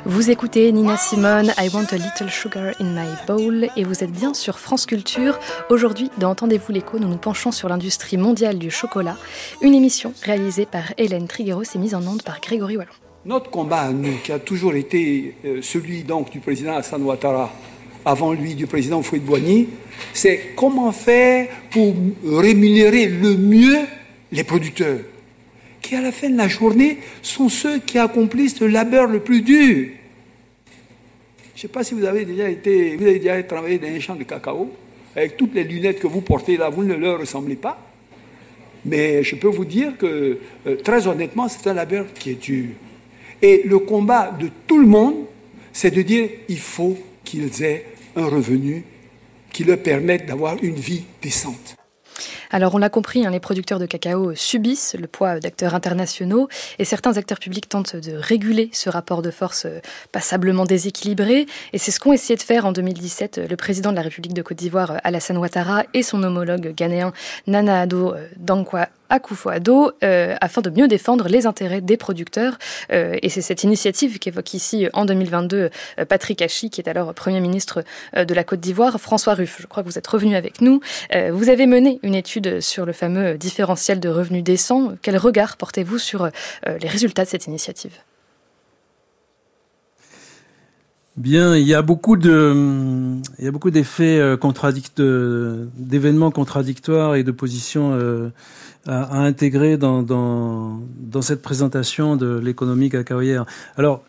Vous écoutez Nina Simone, I Want a Little Sugar in My Bowl, et vous êtes bien sur France Culture. Aujourd'hui, dans Entendez-vous l'écho, nous nous penchons sur l'industrie mondiale du chocolat, une émission réalisée par Hélène Trigueros et mise en onde par Grégory Wallon. Notre combat nous, qui a toujours été euh, celui donc du président Hassan Ouattara, avant lui du président Fouet Boigny, c'est comment faire pour rémunérer le mieux les producteurs, qui à la fin de la journée sont ceux qui accomplissent le labeur le plus dur. Je ne sais pas si vous avez déjà été, vous avez déjà travaillé dans un champ de cacao, avec toutes les lunettes que vous portez là, vous ne leur ressemblez pas. Mais je peux vous dire que, euh, très honnêtement, c'est un labeur qui est dur. Et le combat de tout le monde, c'est de dire il faut qu'ils aient un revenu qui leur permette d'avoir une vie décente. Alors on l'a compris, hein, les producteurs de cacao subissent le poids d'acteurs internationaux et certains acteurs publics tentent de réguler ce rapport de force euh, passablement déséquilibré. Et c'est ce qu'ont essayé de faire en 2017 euh, le président de la République de Côte d'Ivoire, euh, Alassane Ouattara, et son homologue ghanéen Nana Ado Dankwa Akufo-Addo afin de mieux défendre les intérêts des producteurs. Et c'est cette initiative qu'évoque ici en 2022 euh, Patrick Hachi, qui est alors Premier ministre de la Côte d'Ivoire. François Ruff, je crois que vous êtes revenu avec nous. vous avez mené une étude sur le fameux différentiel de revenus décents. Quel regard portez-vous sur les résultats de cette initiative? Bien, il y a beaucoup de, il y a beaucoup d'effets contradictoires, d'événements contradictoires et de positions à, intégrer dans, dans, cette présentation de l'économie cacaoyère. Alors,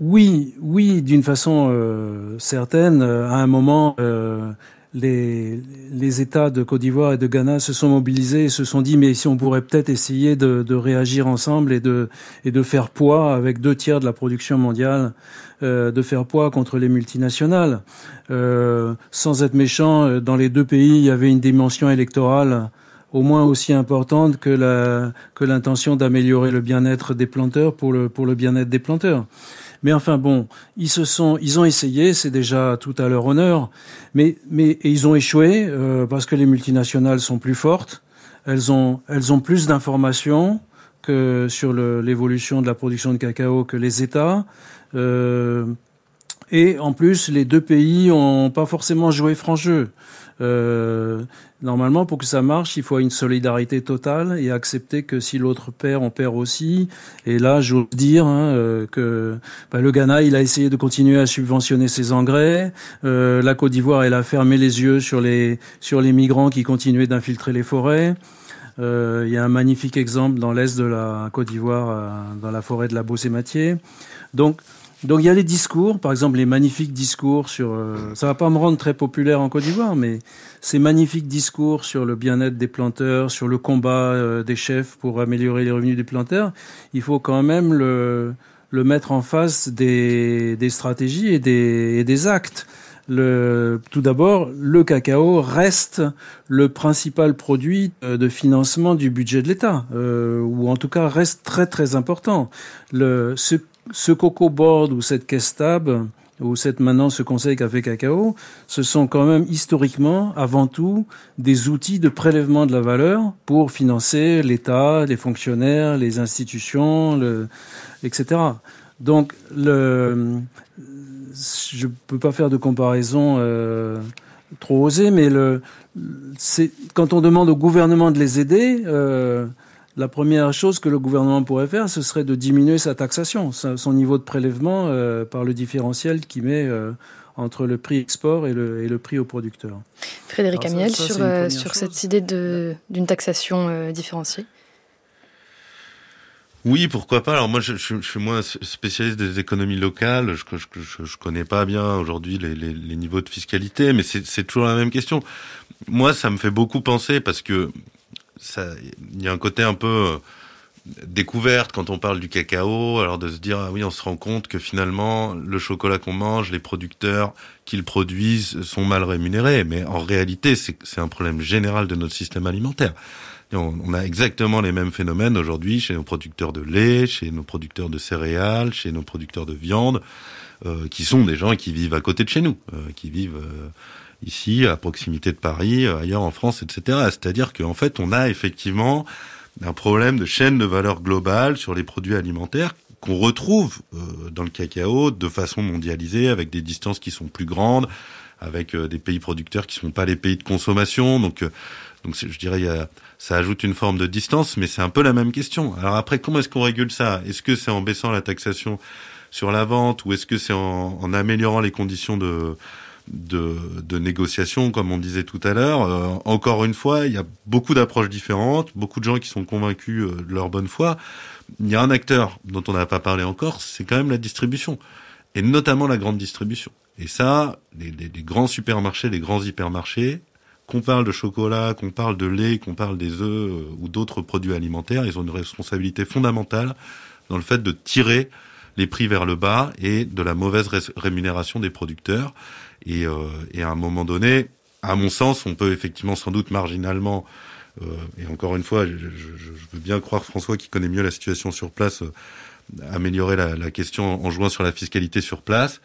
oui, oui, d'une façon euh, certaine, à un moment, euh, les, les États de Côte d'Ivoire et de Ghana se sont mobilisés et se sont dit, mais si on pourrait peut-être essayer de, de, réagir ensemble et de, et de faire poids avec deux tiers de la production mondiale, euh, de faire poids contre les multinationales. Euh, sans être méchant, dans les deux pays, il y avait une dimension électorale au moins aussi importante que la que l'intention d'améliorer le bien-être des planteurs pour le pour le bien-être des planteurs. Mais enfin bon, ils se sont, ils ont essayé, c'est déjà tout à leur honneur, mais mais et ils ont échoué euh, parce que les multinationales sont plus fortes, elles ont elles ont plus d'informations que sur l'évolution de la production de cacao que les États. Euh, et en plus, les deux pays ont pas forcément joué franc jeu. Euh, normalement, pour que ça marche, il faut une solidarité totale et accepter que si l'autre perd, on perd aussi. Et là, j'ose dire hein, euh, que bah, le Ghana, il a essayé de continuer à subventionner ses engrais. Euh, la Côte d'Ivoire, elle a fermé les yeux sur les sur les migrants qui continuaient d'infiltrer les forêts. Euh, il y a un magnifique exemple dans l'est de la Côte d'Ivoire, euh, dans la forêt de la Beauce-et-Mathieu. Donc, donc il y a les discours, par exemple les magnifiques discours sur, euh, ça va pas me rendre très populaire en Côte d'Ivoire, mais ces magnifiques discours sur le bien-être des planteurs, sur le combat euh, des chefs pour améliorer les revenus des planteurs, il faut quand même le, le mettre en face des, des stratégies et des, et des actes. Le, tout d'abord, le cacao reste le principal produit euh, de financement du budget de l'État, euh, ou en tout cas reste très très important. Le, ce ce Coco Board ou cette stable ou cette maintenant ce conseil café cacao, ce sont quand même historiquement avant tout des outils de prélèvement de la valeur pour financer l'État, les fonctionnaires, les institutions, le, etc. Donc le, je peux pas faire de comparaison euh, trop osée, mais le, quand on demande au gouvernement de les aider. Euh, la première chose que le gouvernement pourrait faire, ce serait de diminuer sa taxation, son niveau de prélèvement euh, par le différentiel qui met euh, entre le prix export et le, et le prix au producteur. Frédéric Amiel, sur, euh, sur cette idée d'une taxation euh, différenciée oui, pourquoi pas. Alors moi, je, je, je, suis moins spécialiste des économies locales. Je, je, je connais pas bien aujourd'hui les, les, les, niveaux de fiscalité, mais c'est toujours la même question. Moi, ça me fait beaucoup penser parce que il y a un côté un peu euh, découverte quand on parle du cacao, alors de se dire ah oui, on se rend compte que finalement le chocolat qu'on mange, les producteurs qui le produisent sont mal rémunérés, mais en réalité c'est un problème général de notre système alimentaire. on, a exactement les mêmes phénomènes aujourd'hui chez nos producteurs de lait, chez nos producteurs de céréales, chez nos producteurs de viande, euh, qui sont des gens qui vivent à côté de chez nous, euh, qui vivent ici, à proximité de Paris, euh, ailleurs en France, etc. C'est-à-dire qu'en fait, on a effectivement un problème de chaîne de valeur globale sur les produits alimentaires qu'on retrouve euh, dans le cacao de façon mondialisée, avec des distances qui sont plus grandes, avec euh, des pays producteurs qui ne sont pas les pays de consommation. Donc, donc je dirais, ça ajoute une forme de distance, mais c'est un peu la même question. Alors après, comment est-ce qu'on régule ça? Est-ce que c'est en baissant la taxation sur la vente, ou est-ce que c'est en améliorant les conditions de de, de négociation, comme on disait tout à l'heure. Euh, encore une fois, il y a beaucoup d'approches différentes, beaucoup de gens qui sont convaincus euh, de leur bonne foi. Il y a un acteur dont on n'a pas parlé encore, c'est quand même la distribution, et notamment la grande distribution. Et ça, les, grands supermarchés, les grands hypermarchés, qu'on parle de chocolat, qu'on parle de lait, qu'on parle des œufs euh, ou d'autres produits alimentaires, ils ont une responsabilité fondamentale dans le fait de tirer les prix vers le bas et de la mauvaise rémunération des producteurs. Et, euh, et à un moment donné, à mon sens, on peut effectivement sans doute marginalement, euh, et encore une fois, je, veux bien croire François qui connaît mieux la situation sur place, euh, améliorer la, la, question en jouant sur la fiscalité sur place.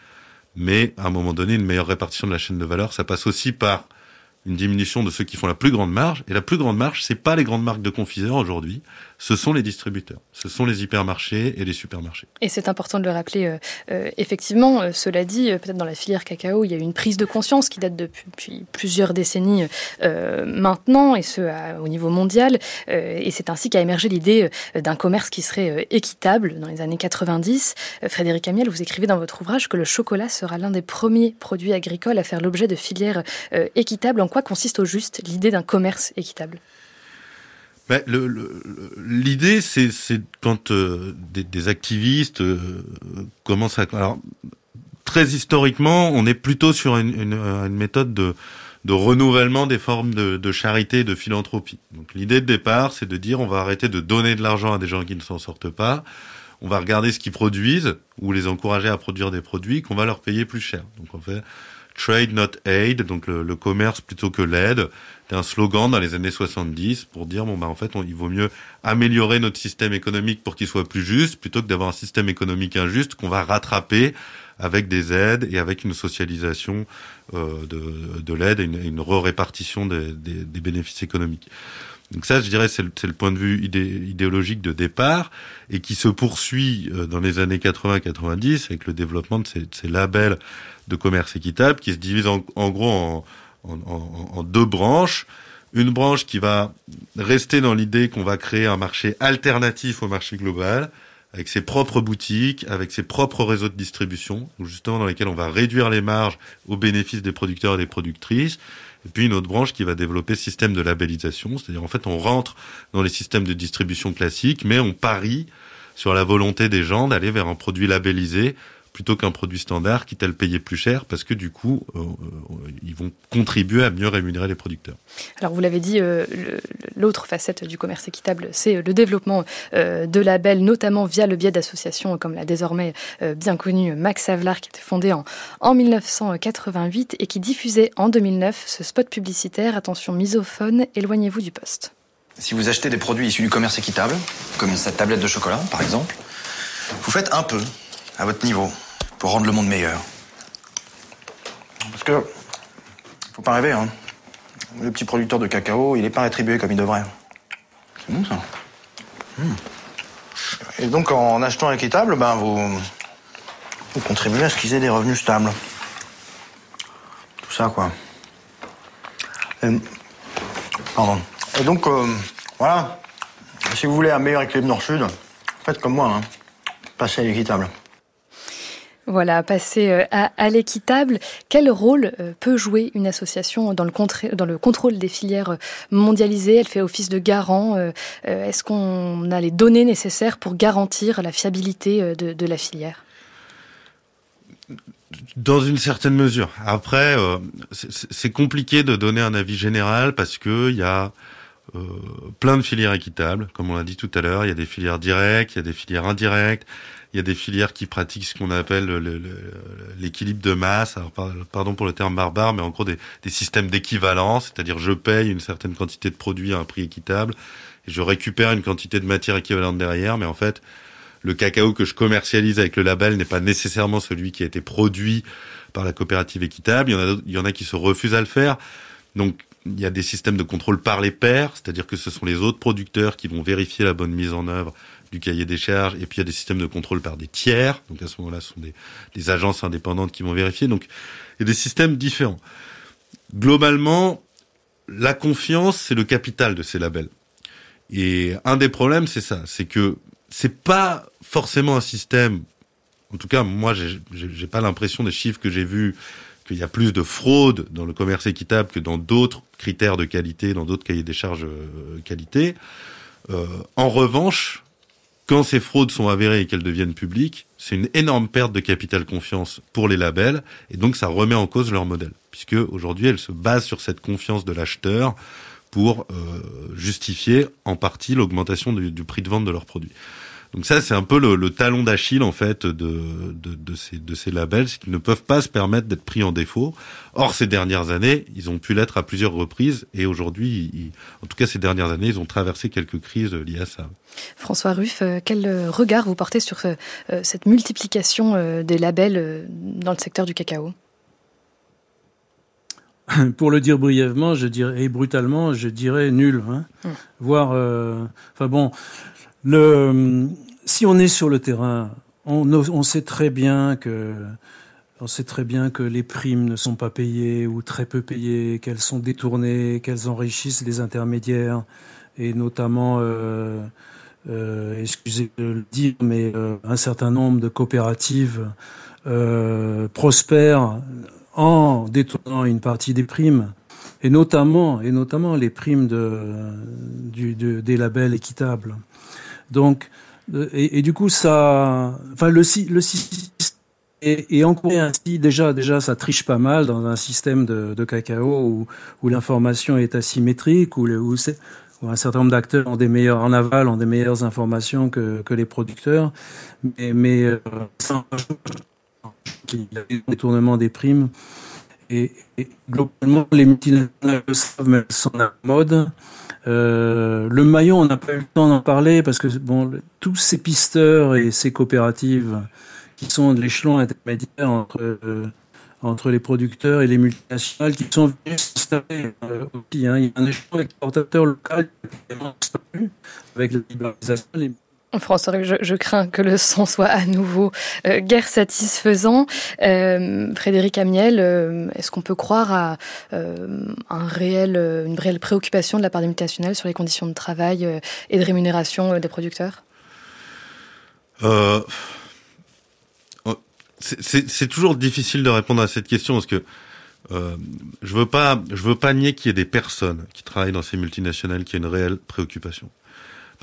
Mais à un moment donné, une meilleure répartition de la chaîne de valeur, ça passe aussi par une diminution de ceux qui font la plus grande marge. Et la plus grande marge, c'est pas les grandes marques de confiseurs aujourd'hui, ce sont les distributeurs, ce sont les hypermarchés et les supermarchés. Et c'est important de le rappeler. Euh, euh, effectivement, euh, cela dit, peut-être dans la filière cacao, il y a eu une prise de conscience qui date depuis plusieurs décennies maintenant, et ce au niveau mondial. Et c'est ainsi qu'a émergé l'idée d'un commerce qui serait équitable dans les années 90. Frédéric Amiel, vous écrivez dans votre ouvrage que le chocolat sera l'un des premiers produits agricoles à faire l'objet de filières équitables en quoi consiste au juste l'idée d'un commerce équitable? Ben, L'idée, c'est quand euh, des, des, activistes euh, commencent à... Alors, très historiquement, on est plutôt sur une, une, une méthode de, de, renouvellement des formes de, de charité, de philanthropie. Donc l'idée de départ, c'est de dire on va arrêter de donner de l'argent à des gens qui ne s'en sortent pas, on va regarder ce qu'ils produisent ou les encourager à produire des produits qu'on va leur payer plus cher. Donc on fait trade not aid, donc le, commerce plutôt que l'aide. C'est un slogan dans les années 70 pour dire bon bah en fait il vaut mieux améliorer notre système économique pour qu'il soit plus juste plutôt que d'avoir un système économique injuste qu'on va rattraper avec des aides et avec une socialisation euh, de, de l'aide et une, re-répartition des, bénéfices économiques. Donc ça, je dirais, c'est le, point de vue idé, idéologique de départ et qui se poursuit euh, dans les années 80-90 avec le développement de ces, labels de commerce équitable qui se divisent en, gros en, deux branches. Une branche qui va rester dans l'idée qu'on va créer un marché alternatif au marché global, avec ses propres boutiques, avec ses propres réseaux de distribution, justement dans lesquels on va réduire les marges au bénéfice des producteurs et des productrices. Et puis une autre branche qui va développer système de labellisation, c'est-à-dire en fait on rentre dans les systèmes de distribution classiques, mais on parie sur la volonté des gens d'aller vers un produit labellisé plutôt qu'un produit standard, quitte à le payer plus cher, parce que du coup, euh, euh, ils vont contribuer à mieux rémunérer les producteurs. Alors vous l'avez dit, euh, l'autre facette du commerce équitable, c'est le développement euh, de labels, notamment via le biais d'associations comme la désormais euh, bien connue Max Havelaar, qui était fondée en, en 1988 et qui diffusait en 2009 ce spot publicitaire, attention misophone, éloignez-vous du poste. Si vous achetez des produits issus du commerce équitable, comme cette tablette de chocolat par exemple, vous faites un peu à votre niveau pour rendre le monde meilleur. Parce que, faut pas rêver, hein. Le petit producteur de cacao, il n'est pas rétribué comme il devrait. C'est bon ça. Mmh. Et donc en achetant équitable, ben vous, vous contribuez à ce qu'ils aient des revenus stables. Tout ça quoi. Et, pardon. Et donc euh, voilà. Si vous voulez un meilleur équilibre nord-sud, faites comme moi, hein. passez à l'équitable. Voilà, passer euh, à, l'équitable. Quel rôle euh, peut jouer une association dans le, contrôle des filières euh, mondialisées? Elle fait office de garant. Est-ce qu'on a les données nécessaires pour garantir la fiabilité de, la filière? Dans une certaine mesure. Après, c'est compliqué de donner un avis général parce que il y a plein de filières équitables, comme on l'a dit tout à l'heure. Il y a des filières directes, il y a des filières indirectes, il y a des filières qui pratiquent ce qu'on appelle l'équilibre de masse. Pardon pour le terme barbare, mais en gros des, des systèmes d'équivalence, c'est-à-dire je paye une certaine quantité de produits à un prix équitable et je récupère une quantité de matière équivalente derrière, mais en fait, le cacao que je commercialise avec le label n'est pas nécessairement celui qui a été produit par la coopérative équitable. Il y en a, il y en a qui se refusent à le faire. Donc, il y a des systèmes de contrôle par les pairs, c'est-à-dire que ce sont les autres producteurs qui vont vérifier la bonne mise en œuvre du cahier des charges, et puis il y a des systèmes de contrôle par des tiers, donc à ce moment-là, ce sont des, agences indépendantes qui vont vérifier, donc il y a des systèmes différents. Globalement, la confiance, c'est le capital de ces labels. Et un des problèmes, c'est ça, c'est que c'est pas forcément un système, en tout cas, moi, j'ai pas l'impression des chiffres que j'ai vus qu'il y a plus de fraude dans le commerce équitable que dans d'autres critères de qualité, dans d'autres cahiers des charges euh, qualité. Euh, en revanche, quand ces fraudes sont avérées et qu'elles deviennent publiques, c'est une énorme perte de capital confiance pour les labels et donc ça remet en cause leur modèle, puisque aujourd'hui elles se basent sur cette confiance de l'acheteur pour euh, justifier en partie l'augmentation du, du, prix de vente de leurs produits. Donc ça, c'est un peu le, le talon d'Achille en fait de, de, de, ces, de ces labels, c'est qu'ils ne peuvent pas se permettre d'être pris en défaut. Or, ces dernières années, ils ont pu l'être à plusieurs reprises, et aujourd'hui, en tout cas ces dernières années, ils ont traversé quelques crises liées à ça. François Ruff, euh, quel regard vous portez sur euh, cette multiplication des labels dans le secteur du cacao? *laughs* Pour le dire brièvement, je dirais et brutalement, je dirais nul. Hein. Mmh. Voire, euh, enfin bon, le, si on est sur le terrain, on, sait très bien que les primes ne sont pas payées ou très peu payées, qu'elles sont détournées, qu'elles enrichissent les intermédiaires et notamment, euh, euh, excusez de le dire, mais euh, un certain nombre de coopératives prospèrent en détournant une partie des primes et notamment et notamment les primes des labels équitables. Donc, et, et, du coup, ça, enfin, le, système est, encore ainsi. Déjà, déjà, ça triche pas mal dans un système de, cacao où, l'information est asymétrique, où, un certain nombre d'acteurs ont des meilleurs en aval, ont des meilleures informations que, les producteurs, mais, mais euh, y a des des primes. Et, et, globalement, les multinationales le savent, mais elles la mode. Euh, le maillon, on n'a pas eu le temps d'en parler parce que bon, tous ces pisteurs et ces coopératives qui sont de l'échelon intermédiaire entre euh, entre les producteurs et les multinationales qui sont venus s'installer euh, aussi. Hein. Il y a un échange exportateur local avec la libéralisation. François, je, crains que le son soit à nouveau euh, guère satisfaisant. Euh, Frédéric Amiel, euh, est-ce qu'on peut croire à une réelle préoccupation de la part des multinationales sur les conditions de travail et de rémunération des producteurs? C'est toujours difficile de répondre à cette question parce que je veux veux pas nier qu'il y ait des personnes qui travaillent dans ces multinationales qui aient une réelle préoccupation.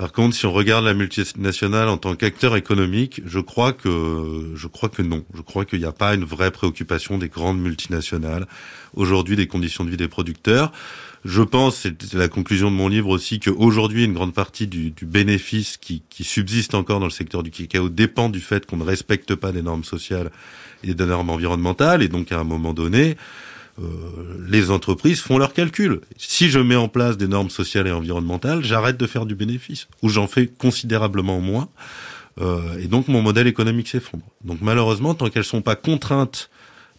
Par contre, si on regarde la multinationale en tant qu'acteur économique, je crois que je crois que non. Je crois qu'il n'y a pas une vraie préoccupation des grandes multinationales aujourd'hui des conditions de vie des producteurs. Je pense, c'est la conclusion de mon livre aussi, qu'aujourd'hui, une grande partie du, bénéfice qui, qui, subsiste encore dans le secteur du cacao dépend du fait qu'on ne respecte pas des normes sociales et des normes environnementales. Et donc, à un moment donné, les entreprises font leurs calculs. Si je mets en place des normes sociales et environnementales, j'arrête de faire du bénéfice, ou j'en fais considérablement moins. Euh, et donc, mon modèle économique s'effondre. Donc, malheureusement, tant qu'elles sont pas contraintes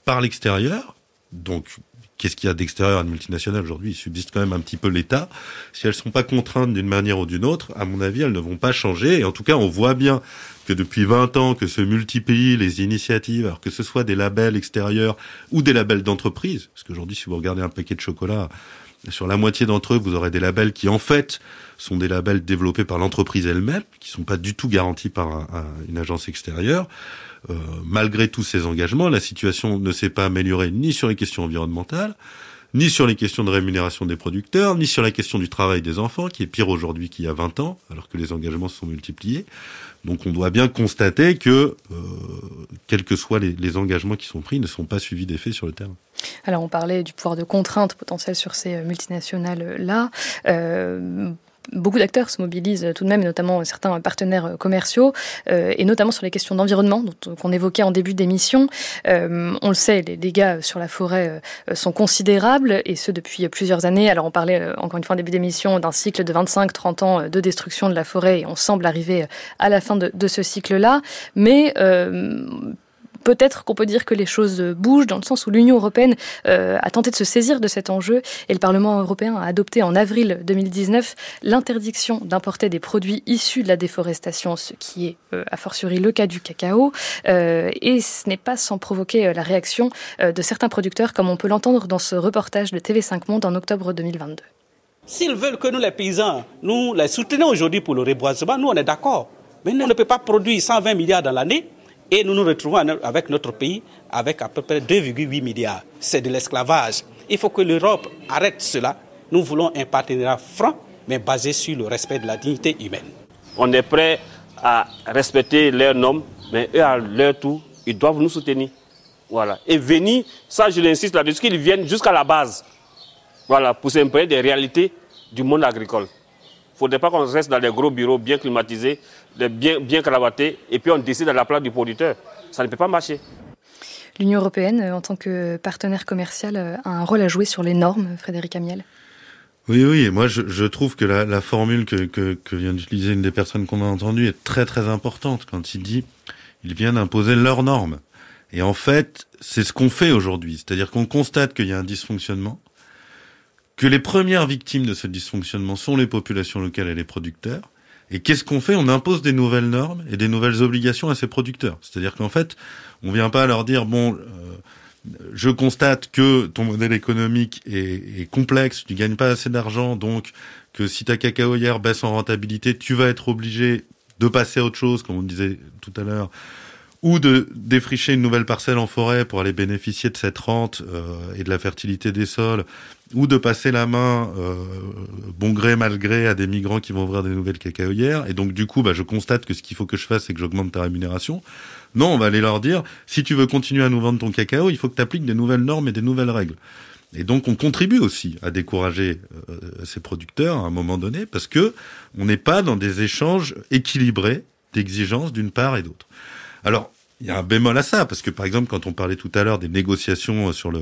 par l'extérieur, donc qu'est-ce qu'il y a d'extérieur à une multinationale aujourd'hui? Il subsiste quand même un petit peu l'État. Si elles sont pas contraintes d'une manière ou d'une autre, à mon avis, elles ne vont pas changer. Et en tout cas, on voit bien que depuis 20 ans, que se multiplient les initiatives, alors que ce soit des labels extérieurs ou des labels d'entreprise, parce qu'aujourd'hui, si vous regardez un paquet de chocolat, sur la moitié d'entre eux, vous aurez des labels qui, en fait, sont des labels développés par l'entreprise elle-même, qui sont pas du tout garantis par un, un, une agence extérieure. Euh, malgré tous ces engagements, la situation ne s'est pas améliorée ni sur les questions environnementales, ni sur les questions de rémunération des producteurs, ni sur la question du travail des enfants, qui est pire aujourd'hui qu'il y a 20 ans, alors que les engagements se sont multipliés. Donc on doit bien constater que, euh, quels que soient les, engagements qui sont pris, ne sont pas suivis d'effet sur le terrain. Alors on parlait du pouvoir de contrainte potentiel sur ces multinationales-là. Euh, beaucoup d'acteurs se mobilisent tout de même, notamment certains partenaires commerciaux, euh, et notamment sur les questions d'environnement qu'on évoquait en début d'émission. Euh, on le sait, les dégâts sur la forêt euh, sont considérables, et ce depuis plusieurs années. Alors on parlait euh, encore une fois en début d'émission d'un cycle de 25-30 ans de destruction de la forêt, et on semble arriver à la fin de, de ce cycle-là. Mais euh, peut-être qu'on peut dire que les choses bougent dans le sens où l'Union européenne euh, a tenté de se saisir de cet enjeu et le Parlement européen a adopté en avril 2019 l'interdiction d'importer des produits issus de la déforestation, ce qui est euh, a fortiori le cas du cacao. Euh, et ce n'est pas sans provoquer la réaction de certains producteurs, comme on peut l'entendre dans ce reportage de TV5 Monde en octobre 2022. S'ils veulent que nous, les paysans, nous les soutenons aujourd'hui pour le reboisement, nous, on est d'accord. Mais on ne peut pas produire 120 milliards dans l'année et nous nous retrouvons avec notre pays avec à peu près 2,8 milliards. C'est de l'esclavage. Il faut que l'Europe arrête cela. Nous voulons un partenariat franc, mais basé sur le respect de la dignité humaine. On est prêt à respecter leurs normes, mais eux, à leur tour, ils doivent nous soutenir. Voilà. Et venir, ça je l'insiste là-dessus, qu'ils viennent jusqu'à la base. Voilà, pour s'imprégner des réalités du monde agricole. Il ne faudrait pas qu'on reste dans des gros bureaux bien climatisés, bien, bien cravatés, et puis on décide à la place du producteur. Ça ne peut pas marcher. L'Union européenne, en tant que partenaire commercial, a un rôle à jouer sur les normes, Frédéric Amiel oui, oui, moi je, je trouve que la, la formule que, que, que vient d'utiliser une des personnes qu'on a entendues est très très importante quand il dit il vient d'imposer leurs normes. Et en fait, c'est ce qu'on fait aujourd'hui, c'est-à-dire qu'on constate qu'il y a un dysfonctionnement, que les premières victimes de ce dysfonctionnement sont les populations locales et les producteurs. Et qu'est-ce qu'on fait? On impose des nouvelles normes et des nouvelles obligations à ces producteurs. C'est-à-dire qu'en fait, on vient pas leur dire bon, euh, je constate que ton modèle économique est, est complexe, tu gagnes pas assez d'argent, donc que si ta cacaoyère baisse en rentabilité, tu vas être obligé de passer à autre chose, comme on disait tout à l'heure, ou de défricher une nouvelle parcelle en forêt pour aller bénéficier de cette rente euh, et de la fertilité des sols, ou de passer la main, euh, bon gré, mal gré, à des migrants qui vont ouvrir des nouvelles cacaoyères. Et donc, du coup, bah, je constate que ce qu'il faut que je fasse, c'est que j'augmente ta rémunération. Non, on va aller leur dire, si tu veux continuer à nous vendre ton cacao, il faut que tu appliques des nouvelles normes et des nouvelles règles. Et donc on contribue aussi à décourager euh, ces producteurs à un moment donné parce que on n'est pas dans des échanges équilibrés d'exigences d'une part et d'autre. Alors il y a un bémol à ça parce que par exemple quand on parlait tout à l'heure des négociations sur le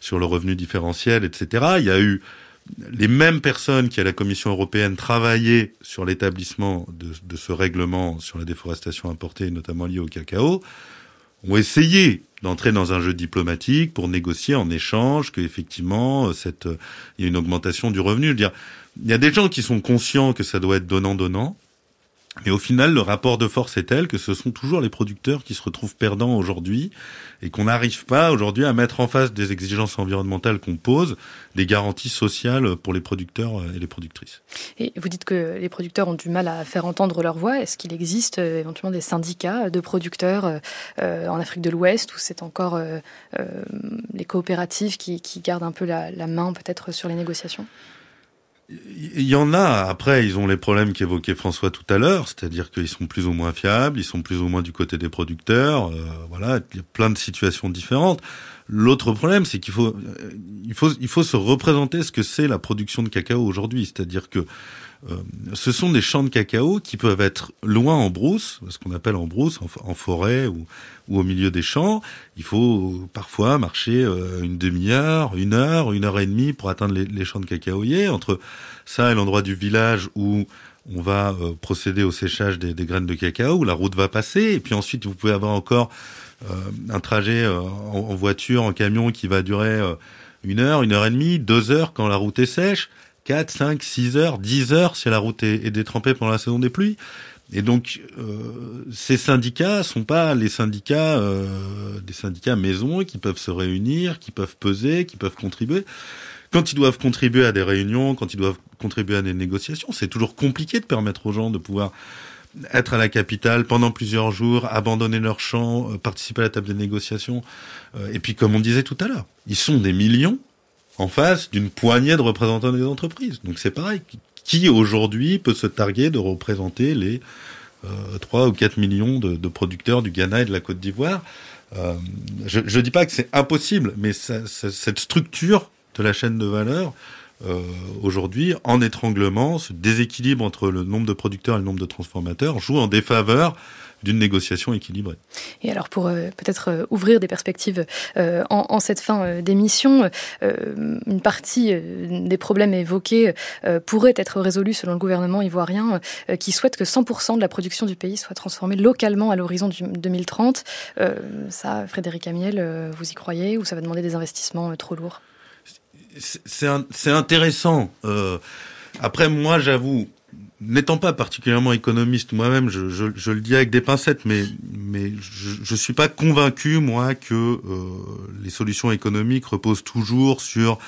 sur le revenu différentiel, etc. Il y a eu les mêmes personnes qui à la Commission européenne travaillaient sur l'établissement de, ce règlement sur la déforestation importée, notamment liée au cacao, ont essayé d'entrer dans un jeu diplomatique pour négocier en échange que effectivement cette il y a une augmentation du revenu. Je dire, il y a des gens qui sont conscients que ça doit être donnant donnant, mais au final, le rapport de force est tel que ce sont toujours les producteurs qui se retrouvent perdants aujourd'hui et qu'on n'arrive pas aujourd'hui à mettre en face des exigences environnementales qu'on pose des garanties sociales pour les producteurs et les productrices. Et vous dites que les producteurs ont du mal à faire entendre leur voix. Est-ce qu'il existe euh, éventuellement des syndicats de producteurs euh, en Afrique de l'Ouest où c'est encore euh, les coopératives qui, gardent un peu la main peut-être sur les négociations? Il y en a. Après, ils ont les problèmes qu'évoquait François tout à l'heure, c'est-à-dire qu'ils sont plus ou moins fiables, ils sont plus ou moins du côté des producteurs. Euh, voilà, il y a plein de situations différentes. L'autre problème, c'est qu'il faut, euh, il faut, il faut se représenter ce que c'est la production de cacao aujourd'hui. C'est-à-dire que ce sont des champs de cacao qui peuvent être loin en brousse, ce qu'on appelle en brousse, en, forêt ou, au milieu des champs. Il faut parfois marcher euh, une demi-heure, une heure, une heure et demie pour atteindre les, champs de cacaoyers. Entre ça et l'endroit du village où on va euh, procéder au séchage des, graines de cacao, où la route va passer, et puis ensuite vous pouvez avoir encore euh, un trajet en, voiture, en camion qui va durer une heure, une heure et demie, deux heures quand la route est sèche. 4, 5, 6 heures, 10 heures si la route est, détrempée pendant la saison des pluies. Et donc, euh, ces syndicats sont pas les syndicats euh, des syndicats maison qui peuvent se réunir, qui peuvent peser, qui peuvent contribuer. Quand ils doivent contribuer à des réunions, quand ils doivent contribuer à des négociations, c'est toujours compliqué de permettre aux gens de pouvoir être à la capitale pendant plusieurs jours, abandonner leur champ, euh, participer à la table des négociations. Et puis, comme on disait tout à l'heure, ils sont des millions en face d'une poignée de représentants des entreprises. Donc c'est pareil. Qui aujourd'hui peut se targuer de représenter les euh, 3 ou 4 millions de, producteurs du Ghana et de la Côte d'Ivoire? Euh, Je ne dis pas que c'est impossible, mais cette structure de la chaîne de valeur, euh, aujourd'hui, en étranglement, ce déséquilibre entre le nombre de producteurs et le nombre de transformateurs joue en défaveur d'une négociation équilibrée. Et alors pour euh, peut-être euh, ouvrir des perspectives euh, en, en, cette fin euh, d'émission, euh, une partie euh, des problèmes évoqués pourrait être résolue selon le gouvernement ivoirien qui souhaite que 100% de la production du pays soit transformée localement à l'horizon du 2030. ça, Frédéric Amiel, vous y croyez ou ça va demander des investissements trop lourds? C'est intéressant. après, moi, j'avoue, N'étant pas particulièrement économiste moi-même, je, le dis avec des pincettes, mais, je ne suis pas convaincu, moi, que euh, les solutions économiques reposent toujours sur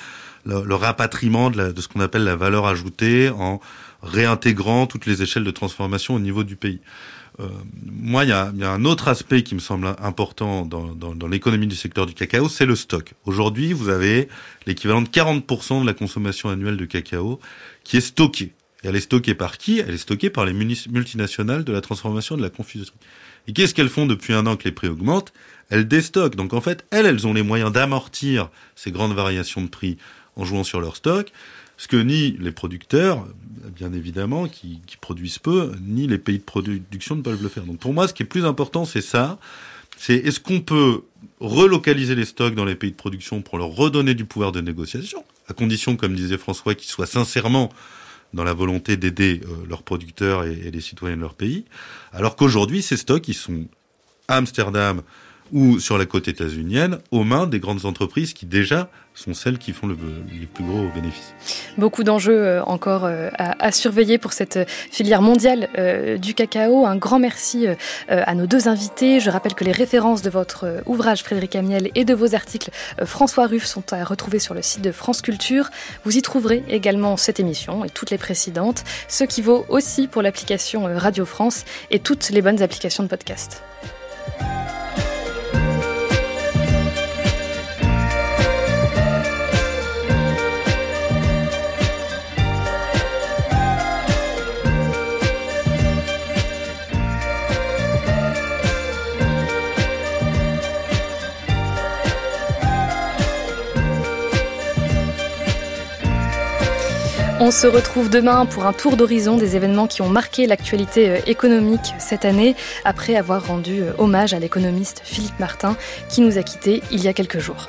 le, rapatriement de, ce qu'on appelle la valeur ajoutée en réintégrant toutes les échelles de transformation au niveau du pays. Euh, moi, il y a, un autre aspect qui me semble important dans, dans, dans l'économie du secteur du cacao, c'est le stock. Aujourd'hui, vous avez l'équivalent de 40% de la consommation annuelle de cacao qui est stockée. Et elle est stockée par qui? Elle est stockée par les multinationales de la transformation de la confusion. Et qu'est-ce qu'elles font depuis un an que les prix augmentent? Elles déstockent. Donc en fait, elles, elles ont les moyens d'amortir ces grandes variations de prix en jouant sur leur stock, ce que ni les producteurs, bien évidemment, qui, qui produisent peu, ni les pays de production ne peuvent le faire. Donc pour moi, ce qui est plus important, c'est ça. C'est est-ce qu'on peut relocaliser les stocks dans les pays de production pour leur redonner du pouvoir de négociation, à condition, comme disait François, qu'ils soient sincèrement dans la volonté d'aider euh, leurs producteurs et, et, les citoyens de leur pays, alors qu'aujourd'hui, ces stocks, ils sont à Amsterdam ou sur la côte états-unienne, aux mains des grandes entreprises qui déjà sont celles qui font le, les plus gros bénéfices. Beaucoup d'enjeux euh, encore euh, à, à, surveiller pour cette filière mondiale euh, du cacao. Un grand merci euh, à nos deux invités. Je rappelle que les références de votre euh, ouvrage Frédéric Amiel et de vos articles euh, François Ruff sont à retrouver sur le site de France Culture. Vous y trouverez également cette émission et toutes les précédentes, ce qui vaut aussi pour l'application Radio France et toutes les bonnes applications de podcast. On se retrouve demain pour un tour d'horizon des événements qui ont marqué l'actualité euh, économique cette année, après avoir rendu euh, hommage à l'économiste Philippe Martin, qui nous a quittés il y a quelques jours.